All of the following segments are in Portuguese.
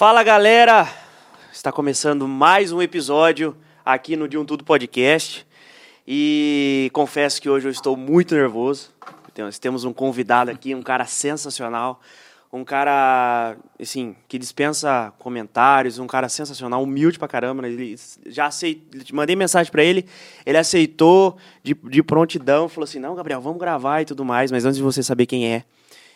Fala galera, está começando mais um episódio aqui no De Um Tudo Podcast e confesso que hoje eu estou muito nervoso. Nós temos um convidado aqui, um cara sensacional, um cara assim que dispensa comentários, um cara sensacional, humilde pra caramba. né? Ele já aceitou, mandei mensagem para ele, ele aceitou de, de prontidão, falou assim: "Não, Gabriel, vamos gravar e tudo mais". Mas antes de você saber quem é,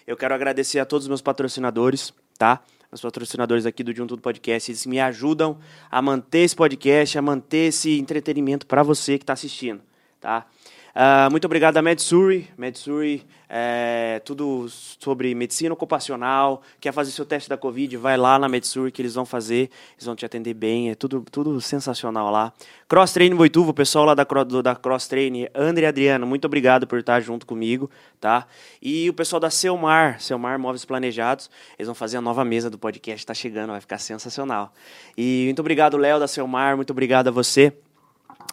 eu quero agradecer a todos os meus patrocinadores, tá? Os patrocinadores aqui do De Um Tudo Podcast, eles me ajudam a manter esse podcast, a manter esse entretenimento para você que está assistindo, tá? Ah, muito obrigado a MedSuri. MedSuri é tudo sobre medicina ocupacional. Quer fazer seu teste da Covid? Vai lá na MedSuri que eles vão fazer. Eles vão te atender bem. É tudo, tudo sensacional lá. Cross Train Boituva, o pessoal lá da, do- da Cross Train, André e Adriano, muito obrigado por estar junto comigo, tá? E o pessoal da Selmar, Selmar Móveis Planejados, eles vão fazer a nova mesa do podcast, tá chegando, vai ficar sensacional. E muito obrigado, Léo da Selmar, muito obrigado a você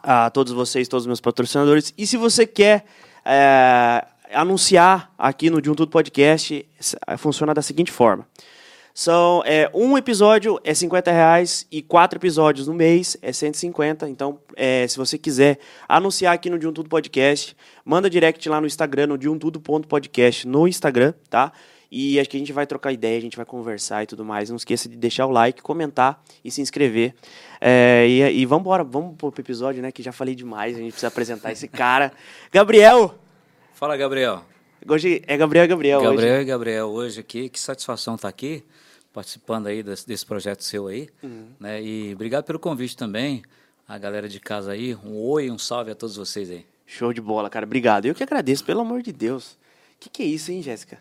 a todos vocês, todos os meus patrocinadores. E se você quer é, anunciar aqui no De Um Tudo Podcast, s- funciona da seguinte forma. São, é, um episódio é 50 reais e quatro episódios no mês é 150. Então, é, se você quiser anunciar aqui no De Um Tudo Podcast, manda direct lá no Instagram, no de um tudo.podcast no Instagram, tá? E acho que a gente vai trocar ideia, a gente vai conversar e tudo mais. Não esqueça de deixar o like, comentar e se inscrever. É, e, e vamos embora, vamos pro episódio, né? Que já falei demais, a gente precisa apresentar esse cara. Gabriel! Fala, Gabriel. Hoje é Gabriel e Gabriel. hoje. Gabriel e Gabriel, hoje aqui, que satisfação estar aqui, participando aí desse, desse projeto seu aí, Uhum. né? E obrigado pelo convite também, a galera de casa aí, um oi e um salve a todos vocês aí. Show de bola, cara. Obrigado. Eu que agradeço, pelo amor de Deus. Que que é isso, hein, Jéssica?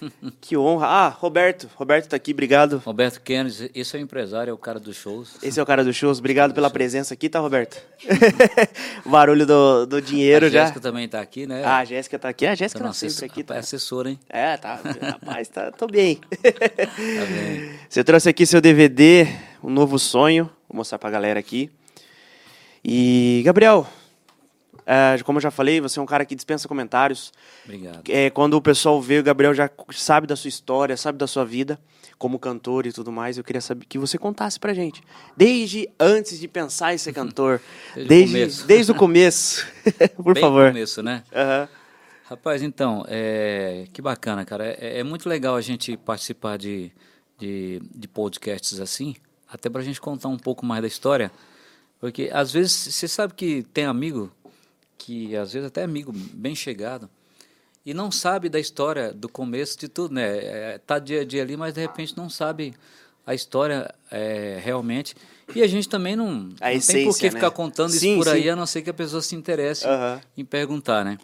que honra. Ah, Roberto. Roberto tá aqui, obrigado. Roberto Kennedy, esse é o empresário, é o cara dos shows. Esse é o cara do shows. Obrigado pela presença aqui, tá, Roberto? o barulho do, do dinheiro a já. Jéssica também tá aqui, né? Ah, a Jéssica tá aqui. A Jéssica Tá nossa sempre aqui, tá? É assessora, hein? É, tá. Rapaz, tá, tô bem. Tá bem. Você trouxe aqui seu DVD, Um Novo Sonho. Vou mostrar pra galera aqui. E, Gabriel, é, como eu já falei, você é um cara que dispensa comentários. Obrigado. É, quando o pessoal vê, o Gabriel já sabe da sua história, sabe da sua vida como cantor e tudo mais. Eu queria saber que você contasse pra gente. Desde antes de pensar em ser cantor. Desde o desde, começo. desde o começo. Por Bem favor. no começo, né? Aham. Rapaz, então, é, que bacana, cara. É, é muito legal a gente participar de, de, de podcasts assim, até pra gente contar um pouco mais da história. Porque às vezes você sabe que tem amigo, que às vezes até amigo bem chegado, e não sabe da história do começo de tudo, né? É, tá dia a dia ali, mas de repente não sabe a história é, realmente. E a gente também não, não A tem por que essência, ficar né? contando Sim, isso por aí, sim. a não ser que a pessoa se interesse Aham. em perguntar, né?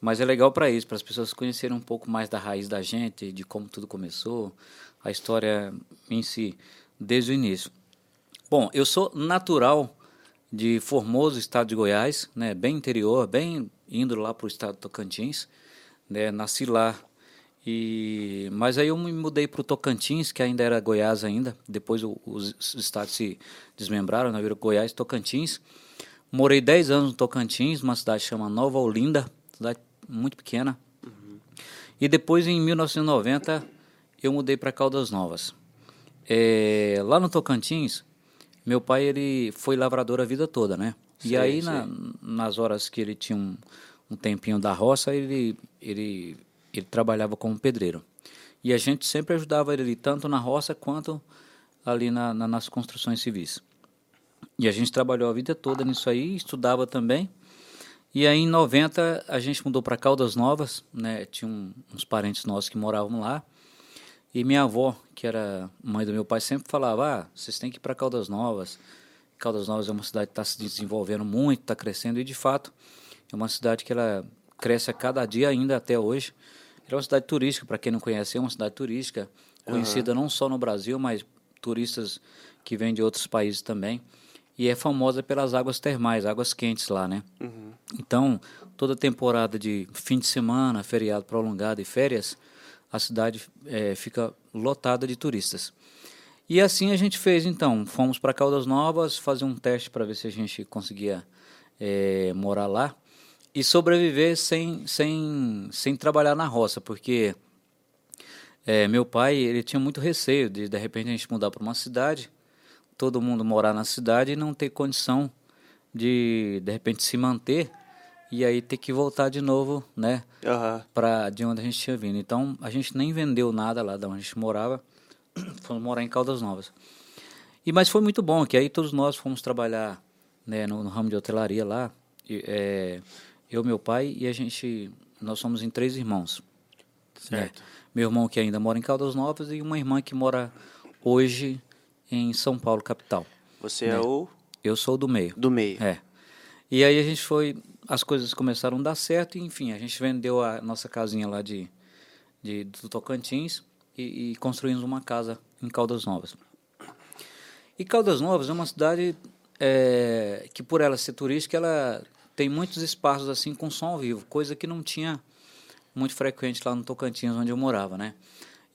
Mas é legal para isso, para as pessoas conhecerem um pouco mais da raiz da gente, de como tudo começou, a história em si, desde o início. Bom, eu sou natural de Formoso, estado de Goiás, né, bem interior, bem indo lá para o estado do Tocantins, né, nasci lá. E mas aí eu me mudei para o Tocantins, que ainda era Goiás ainda. Depois o- os, os estados se desmembraram, né, virou Goiás, Tocantins. Morei 10 anos no Tocantins, uma cidade chama Nova Olinda, cidade muito pequena. E depois, em 1990, eu mudei para Caldas Novas. É, lá no Tocantins, meu pai ele foi lavrador a vida toda, né? e Sei, aí, na- nas horas que ele tinha um, um tempinho da roça, ele, ele, ele trabalhava como pedreiro. E a gente sempre ajudava ele, tanto na roça quanto ali na, na- nas construções civis. E a gente trabalhou a vida toda nisso aí, estudava também. E aí em 90 a gente mudou para Caldas Novas, né? Tinha um- uns parentes nossos que moravam lá. E minha avó, que era mãe do meu pai, sempre falava: "Ah, vocês têm que ir para Caldas Novas. Caldas Novas é uma cidade que está se desenvolvendo muito, está crescendo e de fato é uma cidade que ela cresce a cada dia ainda até hoje. Ela é uma cidade turística, para quem não conhece, é uma cidade turística conhecida não só no Brasil, mas turistas que vêm de outros países também. E é famosa pelas águas termais, águas quentes lá, né? Então, toda temporada de fim de semana, feriado prolongado e férias, a cidade eh, fica lotada de turistas. E assim a gente fez, então. Fomos para Caldas Novas fazer um teste para ver se a gente conseguia eh, morar lá e sobreviver sem, sem, sem trabalhar na roça, porque É, meu pai, ele tinha muito receio de, de repente, a gente mudar para uma cidade, todo mundo morar na cidade e não ter condição de, de repente, se manter e aí ter que voltar de novo, né, Aham. para de onde a gente tinha vindo. Então, a gente nem vendeu nada lá de onde a gente morava, fomos morar em Caldas Novas. E mas foi muito bom, que aí todos nós fomos trabalhar, né, no, no ramo de hotelaria lá. E, é, eu, meu pai e a gente, nós somos em três irmãos. Certo. né? Meu irmão que ainda mora em Caldas Novas e uma irmã que mora hoje em São Paulo, capital. Você é o Eu sou do meio. do meio. É. E aí a gente foi, as coisas começaram a dar certo, e, enfim, a gente vendeu a nossa casinha lá de, de do Tocantins e, e construímos uma casa em Caldas Novas. E Caldas Novas é uma cidade é, que, por ela ser turística, ela tem muitos espaços assim com som ao vivo, coisa que não tinha muito frequente lá no Tocantins, onde eu morava, né?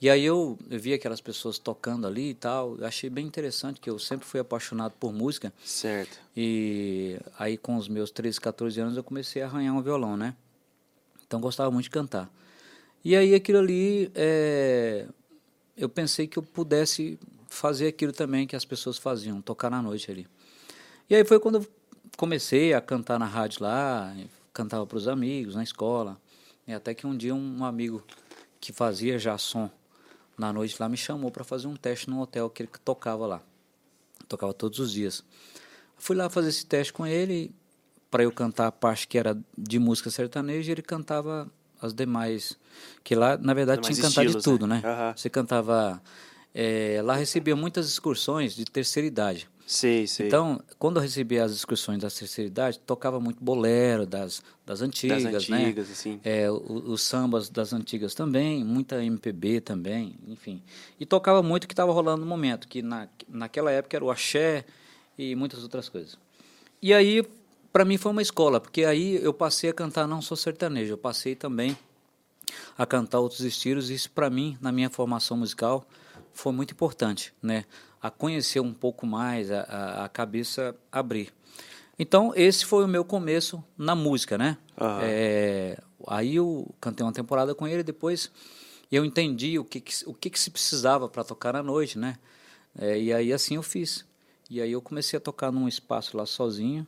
E aí eu, eu vi aquelas pessoas tocando ali e tal, achei bem interessante, que eu sempre fui apaixonado por música. Certo. E aí com os meus 13, 14 anos eu comecei a arranhar um violão, né? Então gostava muito de cantar. E aí aquilo ali, é, eu pensei que eu pudesse fazer aquilo também que as pessoas faziam, tocar na noite ali. E aí foi quando eu comecei a cantar na rádio lá, cantava para os amigos, na escola. E até que um dia um amigo que fazia já som na noite lá me chamou para fazer um teste num hotel que ele tocava lá. Tocava todos os dias. Fui lá fazer esse teste com ele para eu cantar a parte que era de música sertaneja e ele cantava as demais. Que lá, na verdade, tinha que cantar de tudo, né? né? Aham. Você cantava. eh, lá recebia muitas excursões de terceira idade. Sei, sei. Então, quando eu recebia as excursões da terceira idade, tocava muito bolero das, das antigas, das né? antigas, assim. É, o- os sambas das antigas também, muita MPB também, enfim. E tocava muito o que estava rolando no momento, que na, naquela época era o axé e muitas outras coisas. E aí, para mim foi uma escola, porque aí eu passei a cantar não só sertanejo, eu passei também a cantar outros estilos, e isso para mim, na minha formação musical, foi muito importante, né? A conhecer um pouco mais, a, a, a cabeça abrir. Então, esse foi o meu começo na música, né? Aham. É, aí eu cantei uma temporada com ele, depois eu entendi o que, que- o que, que se precisava para tocar à noite, né? É, e aí assim eu fiz. E aí eu comecei a tocar num espaço lá sozinho,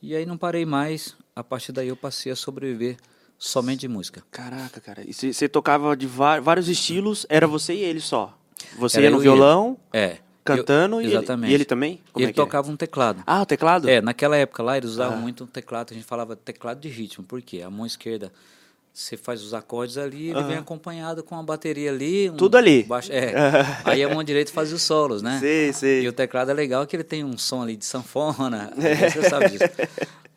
e aí não parei mais. A partir daí eu passei a sobreviver somente de música. Caraca, cara. E você tocava de vários estilos, era você e ele só. Você Era ia no violão, É. cantando, eu, e, ele, exatamente. e ele também? Como ele é que é? tocava um teclado. Ah, o teclado? É, naquela época lá eles usavam Ah. muito um teclado, a gente falava teclado de ritmo, por quê? A mão esquerda você faz os acordes ali, ele vem acompanhado com a bateria ali. um Tudo ali. baixo- é. Aí a mão direita faz os solos, né? Sei, sei. E o teclado é legal que ele tem um som ali de sanfona, você sabe disso.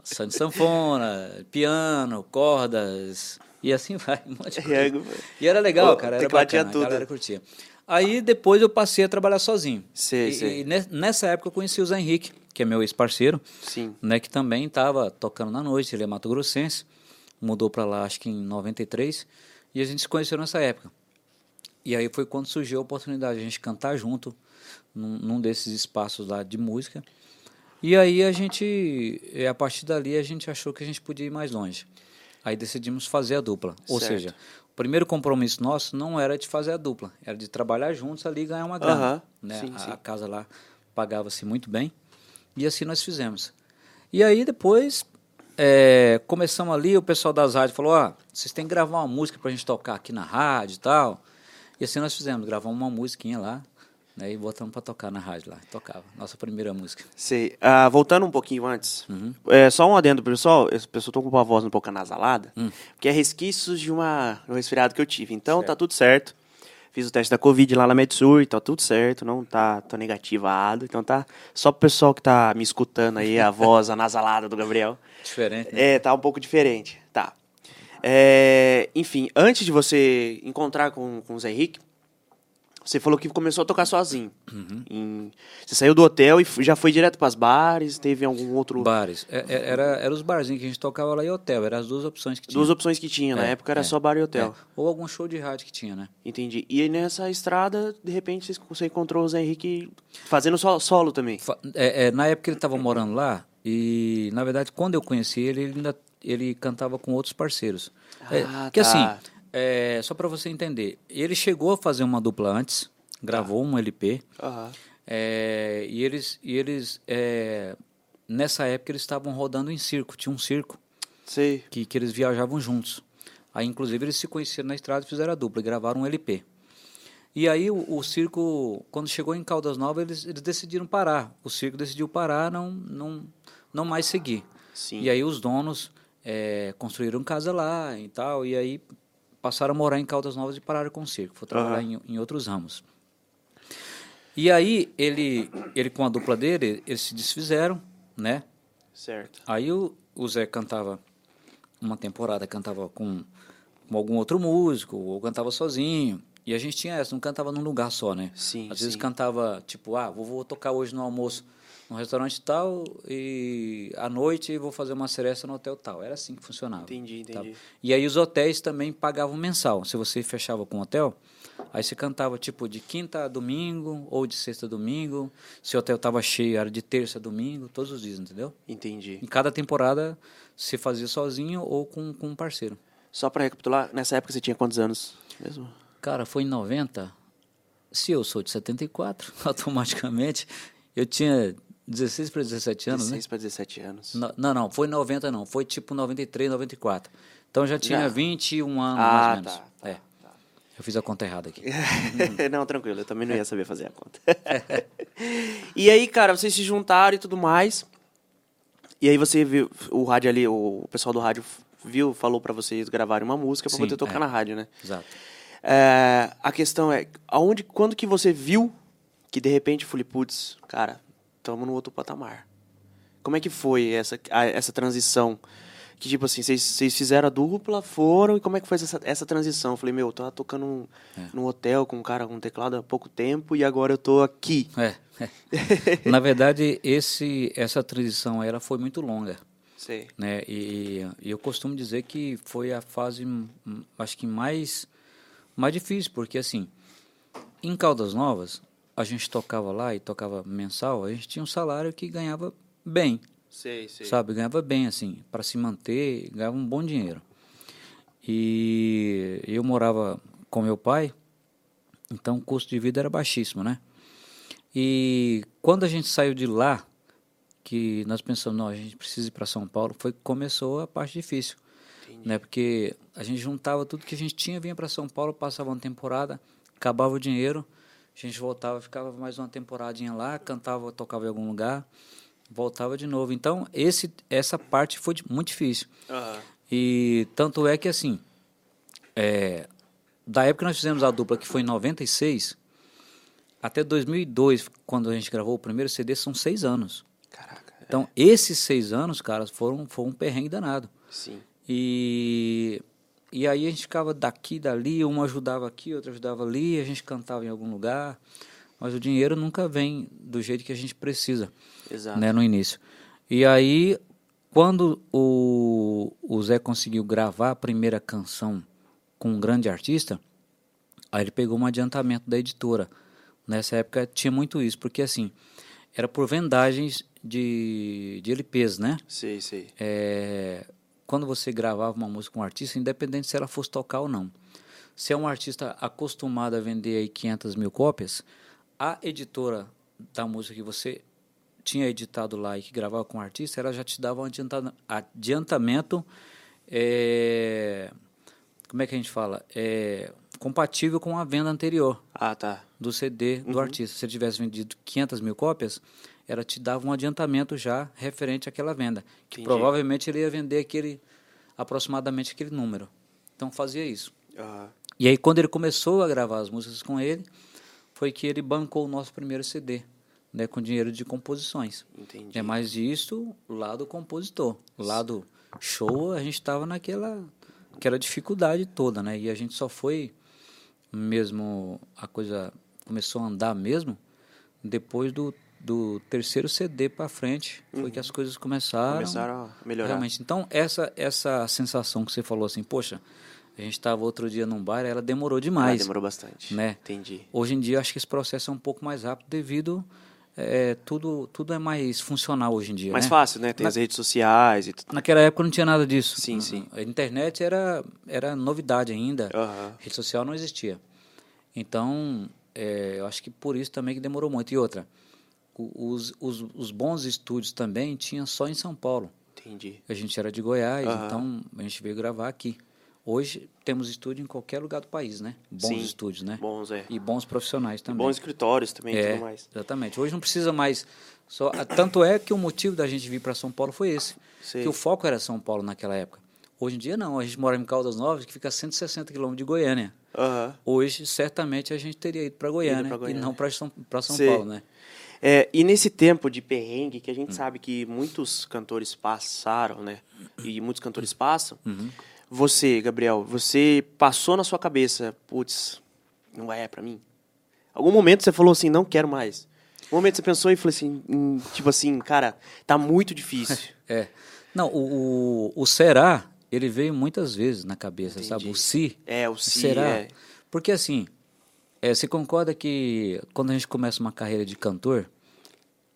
Som de sanfona, piano, cordas, e assim vai, um monte de coisa. E era legal, cara, era bacana, tudo. a galera curtia. Aí depois eu passei a trabalhar sozinho. Sei, e, sei. e ne- nessa época eu conheci o Zé Henrique, que é meu ex-parceiro, Sim. né, que também estava tocando na noite, ele é Mato Grossense, mudou para lá acho que em 93, e a gente se conheceu nessa época. E aí foi quando surgiu a oportunidade de a gente cantar junto num, num desses espaços lá de música. E aí a gente, eh, a partir dali a gente achou que a gente podia ir mais longe. Aí decidimos fazer a dupla. Ou Certo. seja, primeiro compromisso nosso não era de fazer a dupla, era de trabalhar juntos ali e ganhar uma grana. Né? sim, a, sim. a casa lá pagava-se muito bem. E assim nós fizemos. E aí depois é, começamos ali, o pessoal das rádios falou, ó, vocês têm que gravar uma música pra gente tocar aqui na rádio e tal. E assim nós fizemos, gravamos uma musiquinha lá, e botamos pra tocar na rádio lá. Tocava, nossa primeira música. Sei. Ah, voltando um pouquinho antes, Uhum. é, só um adendo pro pessoal, esse pessoal tô com a voz um pouco anasalada, Hum. que é resquícios de uma, um resfriado que eu tive. Então Certo. tá tudo certo. Fiz o teste da Covid lá na Metsur, tá tudo certo, não tá tô negativado. Então tá só pro pessoal que tá me escutando aí, a voz anasalada do Gabriel. Diferente, né? É, tá um pouco diferente. Tá. É, enfim, antes de você encontrar com, com o Zé Henrique, você falou que começou a tocar sozinho. Uhum. Em- você saiu do hotel e já foi direto pras bares? Teve algum outro. Bares. É, é, era, era os barzinhos que a gente tocava lá e hotel, eram as duas opções que tinha. Duas opções que tinha. Na É, época era é, só bar e hotel. É. Ou algum show de rádio que tinha, né? Entendi. E aí nessa estrada, de repente, você- encontrou o Zé Henrique fazendo solo, também. É, é, na época ele estava morando lá e, na verdade, quando eu conheci ele, ele ainda ele cantava com outros parceiros. É, Ah, que tá. assim, é, só para você entender, ele chegou a fazer uma dupla antes, gravou um LP, Aham. é, e eles, e eles é, nessa época eles estavam rodando em circo, tinha um circo Sei. que, que eles viajavam juntos. Aí, inclusive, eles se conheceram na estrada e fizeram a dupla, e gravaram um LP. E aí, o, o circo, quando chegou em Caldas Novas, eles, eles decidiram parar. O circo decidiu parar, não, não, não mais seguir. Sim. E aí, os donos eh, construíram casa lá e tal, e aí passaram a morar em Caldas Novas e pararam com o circo. Foram trabalhar em, em outros ramos. E aí, ele, ele com a dupla dele, eles se desfizeram, né? Certo. Aí o, o Zé cantava uma temporada, cantava com, com algum outro músico, ou cantava sozinho. E a gente tinha essa, não cantava num lugar só, né? Sim, Às vezes sim. cantava, tipo, ah, vou, vou tocar hoje no almoço num restaurante tal, e à noite vou fazer uma seresta no hotel tal. Era assim que funcionava. Entendi, Tá? entendi. E aí os hotéis também pagavam mensal. Se você fechava com um hotel, aí você cantava tipo de quinta a domingo ou de sexta a domingo. Se o hotel estava cheio, era de terça a domingo, todos os dias, entendeu? Entendi. Em cada temporada você fazia sozinho ou com, com um parceiro. Só pra recapitular, nessa época você tinha quantos anos mesmo? Cara, foi em 90. Se eu sou de 74, automaticamente eu tinha 16 para 17 anos, 16 para 17 anos. né? No- Não, não, foi 90 não, foi tipo 93, 94. Então já tinha Já. 21 anos Ah, mais ou menos. tá, tá, é. Eu fiz a conta errada aqui. não, tranquilo, eu também não ia saber fazer a conta. e aí, cara, vocês se juntaram e tudo mais. E aí você viu, o rádio ali, o pessoal do rádio viu, falou pra vocês gravarem uma música pra Sim, poder tocar é. na rádio, né? Exato. É, a questão é, aonde, quando que você viu que de repente eu falei, putz, cara, estamos no outro patamar. Como é que foi essa, a- essa transição? Que tipo assim, vocês fizeram a dupla, foram, e como é que foi essa, essa transição? Eu falei, meu, eu tava tocando num, É. num hotel com um cara com teclado há pouco tempo e agora eu tô aqui. É. é. Na verdade, esse, essa transição ela foi muito longa. Sei. né? E, e eu costumo dizer que foi a fase, hum, acho que mais, mais difícil, porque assim, em Caldas Novas, a gente tocava lá e tocava mensal, a gente tinha um salário que ganhava bem, Sei, sei. sabe? Ganhava bem, assim, para se manter, ganhava um bom dinheiro. E eu morava com meu pai, então o custo de vida era baixíssimo, né? E quando a gente saiu de lá, que nós pensamos, não, a gente precisa ir para São Paulo, foi que começou a parte difícil, né? Porque a gente juntava tudo que a gente tinha, vinha para São Paulo, passava uma temporada, acabava o dinheiro, a gente voltava, ficava mais uma temporadinha lá, cantava, tocava em algum lugar, voltava de novo. Então, esse essa parte foi muito difícil. Aham. E tanto é que assim, é, da época que nós fizemos a dupla, que foi em 96, até 2002, quando a gente gravou o primeiro CD, são seis anos. Caraca. é, Então, esses seis anos, caras, foram, foram um perrengue danado. Sim. E, e aí a gente ficava daqui, dali, um ajudava aqui, outro ajudava ali, a gente cantava em algum lugar, mas o dinheiro nunca vem do jeito que a gente precisa Exato. né, no início. E aí, quando o, o Zé conseguiu gravar a primeira canção com um grande artista, aí ele pegou um adiantamento da editora. Nessa época tinha muito isso, porque assim, era por vendagens de, de LPs, né? Sei, sei. É, quando você gravava uma música com um artista, independente se ela fosse tocar ou não. Se é um artista acostumado a vender aí 500 mil cópias, a editora da música que você tinha editado lá e que gravava com o artista, ela já te dava um adianta- adiantamento, é, como é que a gente fala? É, compatível com a venda anterior Ah, tá. do CD do artista. Se ele tivesse vendido 500 mil cópias, ela te dava um adiantamento já referente àquela venda. Que Entendi. provavelmente ele ia vender aquele, aproximadamente aquele número. Então fazia isso. Aham. E aí quando ele começou a gravar as músicas com ele, foi que ele bancou o nosso primeiro CD, né, com dinheiro de composições. Entendi. É mais isso lá do compositor. Lá do show, a gente estava naquela aquela dificuldade toda, né? E a gente só foi mesmo a coisa começou a andar mesmo depois do, do terceiro CD para frente, foi que as coisas começaram, Começaram a melhorar. Realmente. Então, essa essa sensação que você falou assim, poxa, a gente estava outro dia num bar, ela demorou Ah, demais. demorou bastante. né? Entendi. Hoje em dia, acho que esse processo é um pouco mais rápido devido é, tudo, tudo é mais funcional hoje em dia. Mais né? fácil, né? Tem Na- as redes sociais e tudo. Naquela época não tinha nada disso. Sim, sim. A internet era, era novidade ainda. Aham. Rede social não existia. Então, é, eu acho que por isso também que demorou muito. E outra, os, os, os bons estúdios também tinha só em São Paulo. Entendi. A gente era de Goiás, Aham. então a gente veio gravar aqui. Hoje temos estúdio em qualquer lugar do país, né? Bons Sim. estúdios, né? Bons, é. E bons profissionais também. Bons escritórios também e é, tudo mais. exatamente. Hoje não precisa mais. Só, tanto é que o motivo da gente vir para São Paulo foi esse. Sei. Que o foco era São Paulo naquela época. Hoje em dia não. A gente mora em Caldas Novas, que fica a 160 quilômetros de Goiânia. Aham. Hoje, certamente, a gente teria ido para Goiânia, Goiânia. e não para São, pra São Sei. Paulo, né? É, e nesse tempo de perrengue, que a Hum. gente sabe que muitos cantores passaram, né? E muitos cantores passam. Uhum. Você, Gabriel, você passou na sua cabeça, putz, não é pra mim? Algum momento você falou assim, não quero mais. Um momento você pensou e falou assim, hum, tipo assim, cara, tá muito difícil. É. Não, o, o, o será, ele veio muitas vezes na cabeça, sabe? Entendi. O se. É, o se, será. é. Porque assim, é, você concorda que quando a gente começa uma carreira de cantor,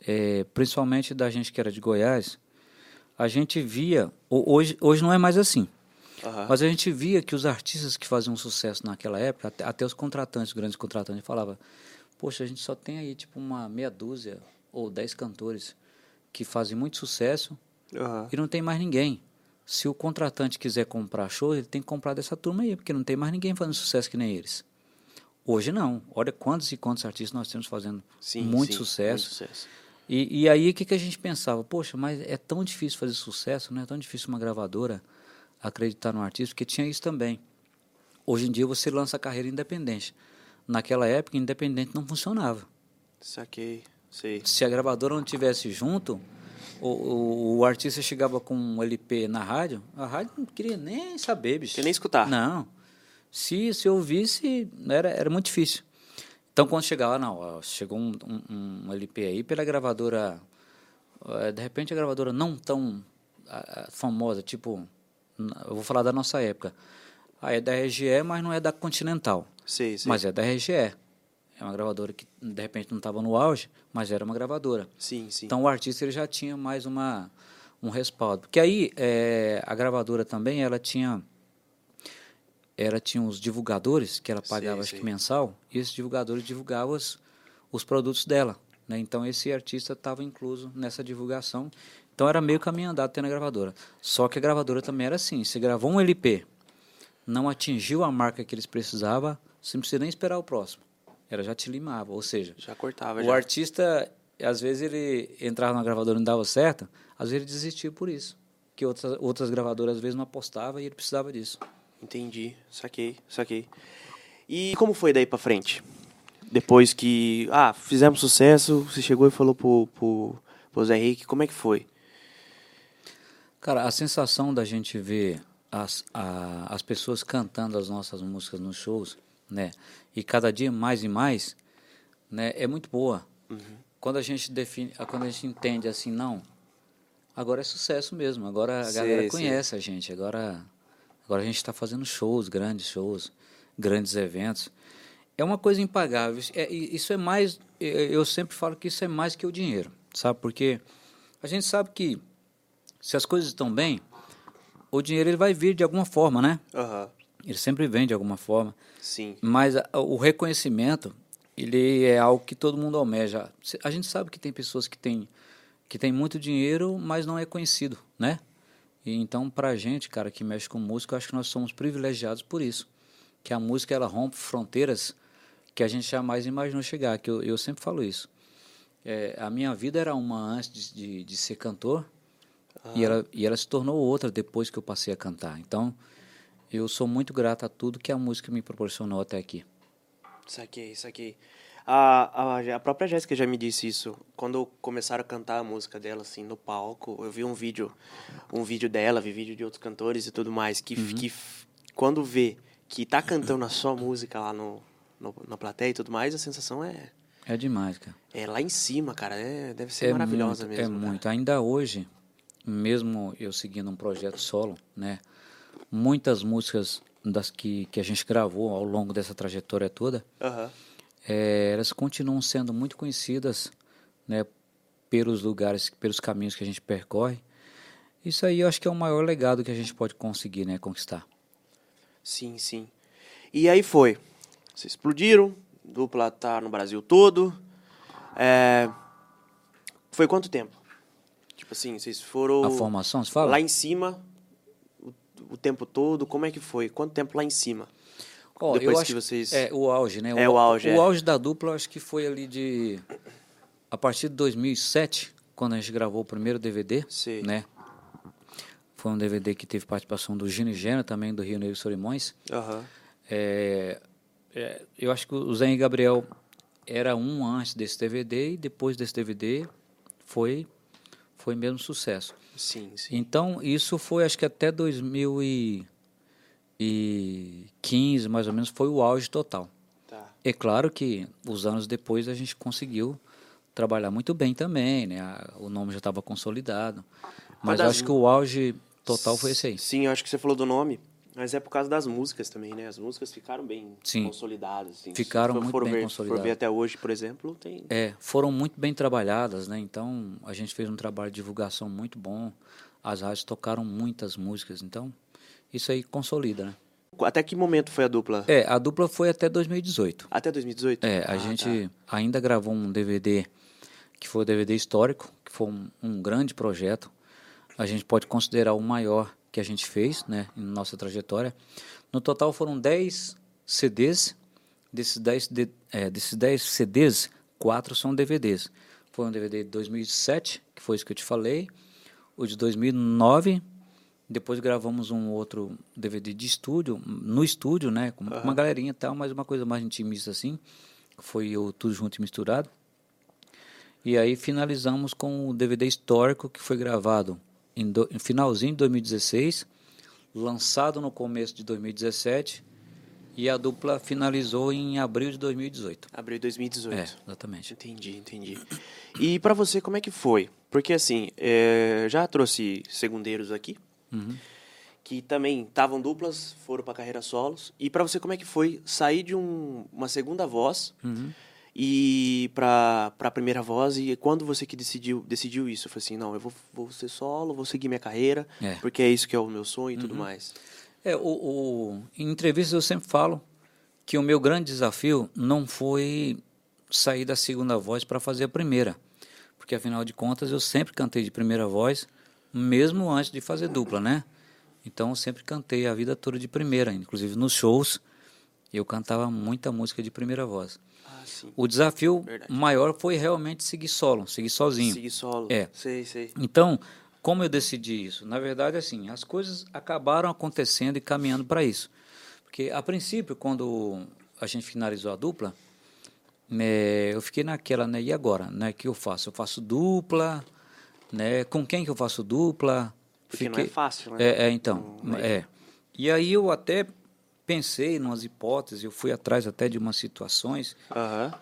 é, principalmente da gente que era de Goiás, a gente via, ho- hoje, hoje não é mais assim, Aham. mas a gente via que os artistas que faziam sucesso naquela época, até, até os contratantes, os grandes contratantes, falavam, poxa, a gente só tem aí tipo uma meia dúzia ou dez cantores que fazem muito sucesso Aham. e não tem mais ninguém. Se o contratante quiser comprar show, ele tem que comprar dessa turma aí, porque não tem mais ninguém fazendo sucesso que nem eles. Hoje não. Olha quantos e quantos artistas nós temos fazendo Sim, muito sim, sucesso. Muito sucesso. E, e aí o que, que a gente pensava? Poxa, mas é tão difícil fazer sucesso, não é tão difícil uma gravadora acreditar no artista, porque tinha isso também. Hoje em dia você lança a carreira independente. Naquela época, independente não funcionava. Saquei, sei. Se a gravadora não tivesse junto, o, o, o artista chegava com um LP na rádio, a rádio não queria nem saber, bicho. Quer nem escutar. Não. Se, se eu ouvisse, era, era muito difícil. Então, quando chegava, não, ó, chegou um, um, um LP aí pela gravadora, eh, de repente a gravadora não tão famosa, tipo, eu vou falar da nossa época. Ah, é da RGE, mas não é da Continental. Sei, sei. Mas é da RGE. É uma gravadora que, de repente, não estava no auge, mas era uma gravadora. Sim, sim. Então o artista ele já tinha mais uma um respaldo. Porque aí eh, a gravadora também ela tinha ela tinha os divulgadores que ela pagava acho sei. que mensal e esses divulgadores divulgavam os, os produtos dela. Né? Então esse artista estava incluso nessa divulgação. Então era meio caminho andado ter na gravadora. Só que a gravadora também era assim: você gravou um LP, não atingiu a marca que eles precisavam, você não precisa nem esperar o próximo. Ela já te limava. Ou seja, Já cortava, o já. artista, às vezes ele entrava na gravadora e não dava certo, às vezes ele desistia por isso. Que outras, outras gravadoras às vezes não apostavam e ele precisava disso. Entendi, saquei, saquei. E como foi daí pra frente? Depois que, ah, fizemos sucesso, você chegou e falou pro, pro, pro Zé Henrique, como é que foi? Cara, a sensação da gente ver as, a, as pessoas cantando as nossas músicas nos shows, né? E cada dia mais e mais, né? É muito boa. Quando a gente define, quando a gente entende assim, não, agora é sucesso mesmo. Agora a Sei, galera sei. conhece a gente. Agora, agora a gente está fazendo shows, grandes shows, grandes eventos. É uma coisa impagável. Isso é, isso é mais. Eu sempre falo que isso é mais que o dinheiro, sabe? Porque a gente sabe que se as coisas estão bem, o dinheiro ele vai vir de alguma forma, né? Aham, Ele sempre vem de alguma forma. sim. Mas a- o reconhecimento, ele é algo que todo mundo almeja. A gente sabe que tem pessoas que têm que tem muito dinheiro, mas não é conhecido, né? E então, pra gente, cara, que mexe com música, eu acho que nós somos privilegiados por isso. Que a música, ela rompe fronteiras que a gente jamais imaginou chegar. Que eu, eu sempre falo isso. É, a minha vida era uma antes de, de, de ser cantor, e, ela, e ela se tornou outra depois que eu passei a cantar. Então, eu sou muito grato a tudo que a música me proporcionou até aqui. Saquei, saquei. A, a, a própria Jéssica já me disse isso. Quando começaram a cantar a música dela, assim, no palco, eu vi um vídeo, um vídeo dela, vi vídeo de outros cantores e tudo mais, que, que f- quando vê que tá cantando a sua música lá no, no, na plateia e tudo mais, a sensação é, É demais, cara. é lá em cima, cara. É, deve ser maravilhosa muito, mesmo. É cara. muito. Ainda hoje, mesmo eu seguindo um projeto solo, né? Muitas músicas das que, que a gente gravou ao longo dessa trajetória toda, Aham. Eh, elas continuam sendo muito conhecidas né, pelos lugares, pelos caminhos que a gente percorre. Isso aí eu acho que é o maior legado que a gente pode conseguir, né, conquistar. Sim, sim. E aí foi. Vocês explodiram, dupla tá no Brasil todo. É... Foi quanto tempo? Tipo assim, vocês foram. A formação, você fala? Lá em cima, o, o tempo todo, como é que foi? Quanto tempo lá em cima? Ó, Depois eu que acho, vocês- É, o auge, né? É, o auge, O é. auge da dupla, eu acho que foi ali de... A partir de 2007, quando a gente gravou o primeiro DVD, Sei. né? Foi um DVD que teve participação do Gino e Gena, também do Rio Negro Solimões. Aham. É, é, eu acho que o Zé e Gabriel era um antes desse DVD e depois desse DVD foi foi mesmo sucesso. Sim, sim. Então isso foi acho que até 2015 mais ou menos foi o auge total. Tá. É claro que os anos depois a gente conseguiu trabalhar muito bem também, né? O nome já estava consolidado. Mas acho que o auge total foi esse aí. Sim, acho que você falou do nome, mas é por causa das músicas também, né? As músicas ficaram bem Sim. consolidadas. Assim. Ficaram Se for- muito for bem ver, consolidadas. For ver até hoje, por exemplo, tem. É, foram muito bem trabalhadas, né? Então a gente fez um trabalho de divulgação muito bom. As rádios tocaram muitas músicas, então isso aí consolida, né? Até que momento foi a dupla? É, a dupla foi até 2018. Até 2018? É, a Ah, gente tá. ainda gravou um DVD que foi o DVD histórico, que foi um, um grande projeto. A gente pode considerar o maior que a gente fez, né, em nossa trajetória. No total foram 10 CDs. Desses 10, de, é, desses 10 CDs, quatro são DVDs. Foi um DVD de 2007, que foi isso que eu te falei. O de 2009, depois gravamos um outro DVD de estúdio, no estúdio, né? Com uma galerinha e tal, mas uma coisa mais intimista assim. Foi o Tudo Junto e Misturado. E aí finalizamos com o DVD histórico que foi gravado em, do, em finalzinho de 2016, lançado no começo de 2017 e a dupla finalizou em abril de 2018. Abril de 2018. É, exatamente. Entendi, entendi. E pra você, como é que foi? Porque assim, é, já trouxe segundeiros aqui, Uhum. que também estavam duplas, foram pra carreira solos. E pra você, como é que foi sair de um- uma segunda voz Uhum. e pra, pra primeira voz? E quando você que decidiu, decidiu isso? Falei assim, não, eu vou, vou ser solo, vou seguir minha carreira, É. porque é isso que é o meu sonho e tudo mais. É, o, o- em entrevistas eu sempre falo que o meu grande desafio não foi sair da segunda voz para fazer a primeira. Porque afinal de contas eu sempre cantei de primeira voz, mesmo antes de fazer dupla, né? Então eu sempre cantei a vida toda de primeira, inclusive nos shows eu cantava muita música de primeira voz. Ah. O desafio Verdade. maior foi realmente seguir solo, seguir sozinho. Seguir solo. É. Sei, sei. Então, como eu decidi isso? Na verdade, assim, as coisas acabaram acontecendo e caminhando para isso. Porque, a princípio, quando a gente finalizou a dupla, né, eu fiquei naquela, né, e agora? Né, o que eu faço? Eu faço dupla, né, com quem que eu faço dupla? Porque não é fácil, né? É, é, então, Não é. é. E aí eu até pensei em umas hipóteses, eu fui atrás até de umas situações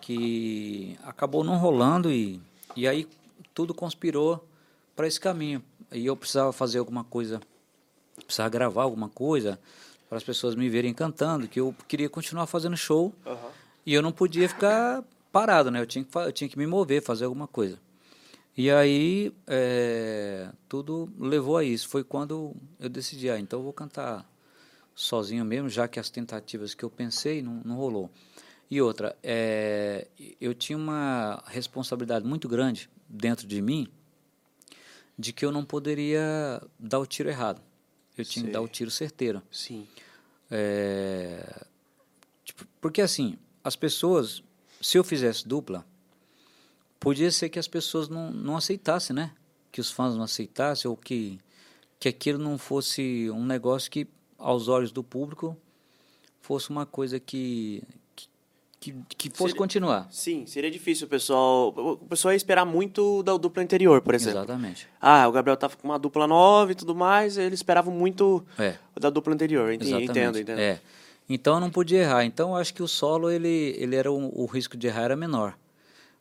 que acabou não rolando e, e aí tudo conspirou para esse caminho. E eu precisava fazer alguma coisa, precisava gravar alguma coisa para as pessoas me verem cantando, que eu queria continuar fazendo show e eu não podia ficar parado, né? Eu tinha que, eu tinha que me mover, fazer alguma coisa. E aí é, tudo levou a isso. Foi quando eu decidi, ah, então eu vou cantar sozinho mesmo, já que as tentativas que eu pensei não, não rolou. E outra, é, eu tinha uma responsabilidade muito grande dentro de mim de que eu não poderia dar o tiro errado. Eu tinha que dar o tiro certeiro. Sim. É, tipo, porque assim, as pessoas, se eu fizesse dupla, podia ser que as pessoas não, não aceitassem, né? Que os fãs não aceitassem ou que, que aquilo não fosse um negócio que, aos olhos do público, fosse uma coisa que, que, que, fosse Seria- continuar. Sim, seria difícil o pessoal. O pessoal ia esperar muito da dupla anterior, por exemplo. Exatamente. Ah, o Gabriel tava com uma dupla nova e tudo mais, eles esperavam muito É. da dupla anterior. Entendi, Exatamente. entendo, entendo. É. Então eu não podia errar. Então eu acho que o solo ele, ele era o, o risco de errar era menor.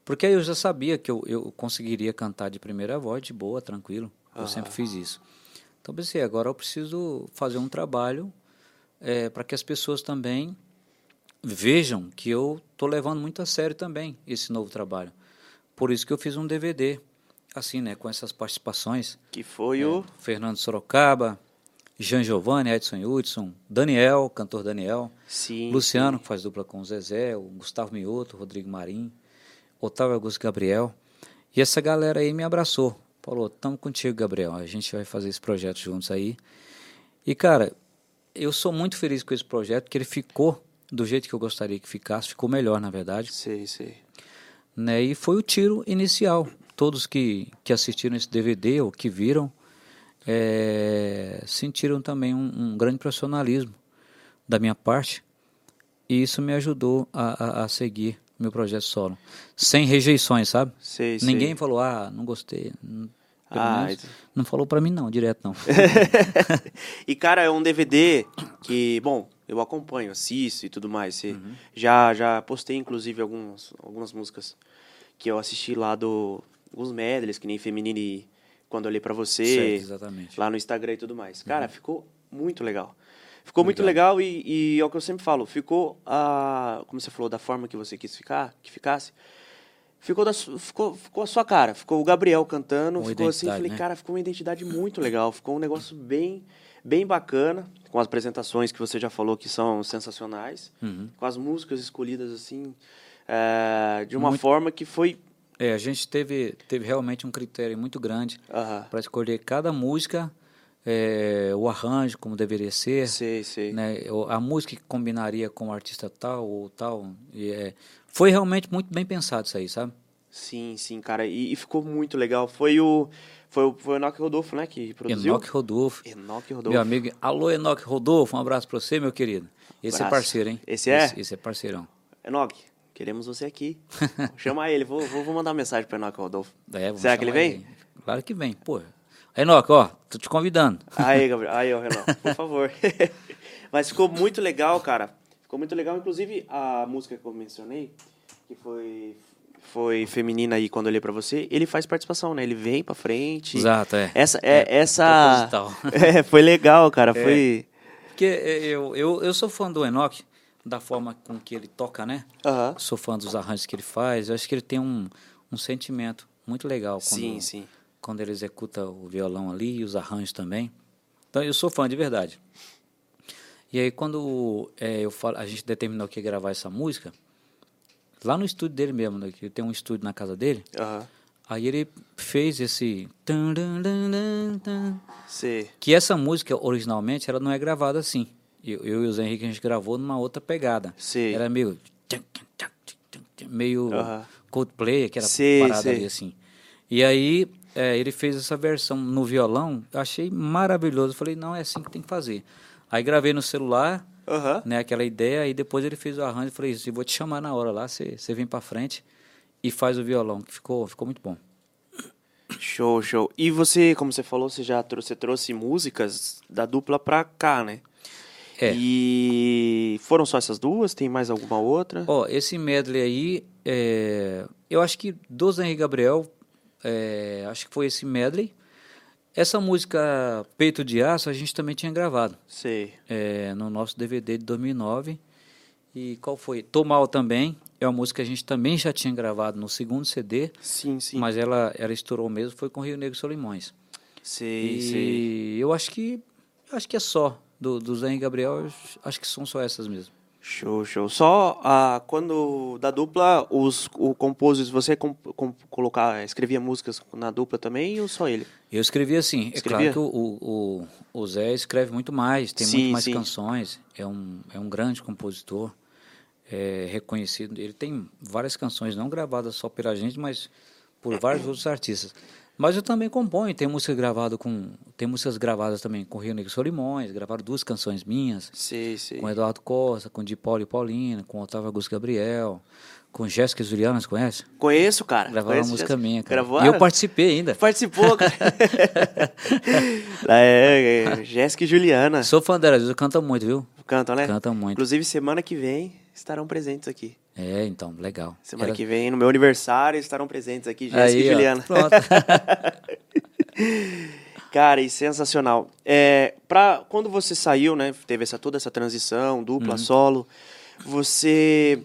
Porque aí eu já sabia que eu, eu conseguiria cantar de primeira voz, de boa, tranquilo. Eu sempre fiz isso. Então pensei, agora eu preciso fazer um trabalho é, para que as pessoas também vejam que eu estou levando muito a sério também esse novo trabalho. Por isso que eu fiz um DVD, assim, né, com essas participações. Que foi É, o. Fernando Sorocaba, Jean Giovanni, Edson Hudson, Daniel, cantor Daniel, Sim. Luciano, que faz dupla com o Zezé, o Gustavo Mioto, Rodrigo Marim, Otávio Augusto Gabriel. E essa galera aí me abraçou. Falou, tamo contigo, Gabriel. A gente vai fazer esse projeto juntos aí. E, cara, eu sou muito feliz com esse projeto, porque ele ficou do jeito que eu gostaria que ficasse, ficou melhor, na verdade. Sei, sei. Né? E foi o tiro inicial. Todos que, que assistiram esse DVD ou que viram é, sentiram também um, um grande profissionalismo da minha parte. E isso me ajudou a, a, a seguir meu projeto solo. Sem rejeições, sabe? Sei, sei. Ninguém falou, ah, não gostei. Ah, menos não falou pra mim não, direto não. E, cara, é um DVD que, bom, eu acompanho, assisto e tudo mais. Uhum. já, já postei, inclusive, algumas, algumas músicas que eu assisti lá do. Alguns medleys, que nem Feminine quando eu olhei pra você. Certo, exatamente. lá no Instagram e tudo mais. Cara, ficou muito legal. Ficou muito legal e, e é o que eu sempre falo, ficou a, como você falou, da forma que você quis ficar, que ficasse, ficou, da, ficou, ficou a sua cara, ficou o Gabriel cantando, Uma ficou assim, falei, né? cara, ficou uma identidade muito legal, ficou um negócio bem, bem bacana, com as apresentações que você já falou que são sensacionais, Uhum. com as músicas escolhidas assim, eh, de uma Muito- forma que foi, É, a gente teve, teve realmente um critério muito grande aham, para escolher cada música, é, o arranjo como deveria ser, sei, sei, né, a música que combinaria com o artista tal ou tal. E, é, foi realmente muito bem pensado isso aí, sabe? Sim, sim, cara. E, e ficou muito legal. Foi o. Foi o, foi o Enoque Rodolfo, né? Que produziu. Enoque Rodolfo. Enoque Rodolfo. Meu amigo, alô Enoque Rodolfo, um abraço para você, meu querido. Esse é Abraço. parceiro, hein? Esse é? Esse, esse é parceirão. Enoque, queremos você aqui. Chama ele. Vou, vou, mandar uma mensagem pro Enoque Rodolfo. É, Será que ele vem? Claro que vem, pô. Enoque, ó, tô te convidando. Aí, Gabriel. Aí, ó, Renan, por favor. Mas ficou muito legal, cara. Ficou muito legal. Inclusive, a música que eu mencionei, que foi. Foi feminina aí quando eu olhei pra você, ele faz participação, né? Ele vem pra frente. Exato, é. Essa, é, essa. proposital. É, foi legal, cara. Foi. Porque é, eu, eu, eu sou fã do Enoch, da forma com que ele toca, né? Aham. Sou fã dos arranjos que ele faz. Eu acho que ele tem um, um sentimento muito legal quando, Sim, sim. Quando ele executa o violão ali e os arranjos também. Então eu sou fã de verdade. E aí quando é, eu falo, a gente determinou que ia gravar essa música, lá no estúdio dele mesmo, né, que tem um estúdio na casa dele, Aham. aí ele fez esse... Sei. que essa música originalmente ela não é gravada assim. Eu, eu e o Zé Henrique a gente gravou numa outra pegada. Sei. Era meio meio Aham. Coldplay, aquela Sei, parada sei. ali assim. E aí é, ele fez essa versão no violão, eu achei maravilhoso. Eu falei, não, é assim que tem que fazer. Aí gravei no celular, Aham. né, aquela ideia, e depois ele fez o arranjo. Falei, "Isso, eu vou te chamar na hora lá, você você vem pra frente e faz o violão, que ficou, ficou muito bom. Show, show. E você, como você falou, você já trouxe, você trouxe músicas da dupla pra cá, né? É. E foram só essas duas? Tem mais alguma outra? Ó, esse medley aí, é, eu acho que do Zé Henrique Gabriel, é, acho que foi esse medley. Essa música Peito de Aço a gente também tinha gravado Sei. é, no nosso DVD de 2009. E qual foi? Tô Mal também, é uma música que a gente também já tinha gravado no segundo CD, Sim, sim. mas ela, ela estourou mesmo, foi com Rio Negro Solimões. Sei, e sei. eu acho que acho que é só do, do Zé Henrique Gabriel, acho que são só essas mesmo. Show, show. Só ah, quando da dupla, os o compositores, você com, com- colocar, escrevia músicas na dupla também ou só ele? Eu escrevi assim. É Escrevia? claro que o, o, o, o Zé escreve muito mais, tem Sim, muito mais sim. canções. É um, é um grande compositor, é reconhecido. Ele tem várias canções, não gravadas só pela gente, mas por vários outros artistas. Mas eu também componho, tem música gravada com. Tem músicas gravadas também com Rio Negro Solimões, gravaram duas canções minhas, Sei, sei. com Eduardo Costa, com Di Paulo e Paulina, com Otávio Augusto Gabriel, com Jéssica e Juliana, você conhece? Conheço, cara. Gravaram uma Conheço música já- minha, cara. Gravaram? E eu participei ainda. Participou, cara. é, é, Jéssica e Juliana. Sou fã dela, eu canta muito, viu? Cantam, né? Canta muito. Inclusive, semana que vem estarão presentes aqui. É, então, legal. Semana Era- que vem, no meu aniversário, estarão presentes aqui, Jéssica e Juliana. Cara, e sensacional. É, pra, quando você saiu, né, teve essa, toda essa transição, dupla, Uhum. solo, você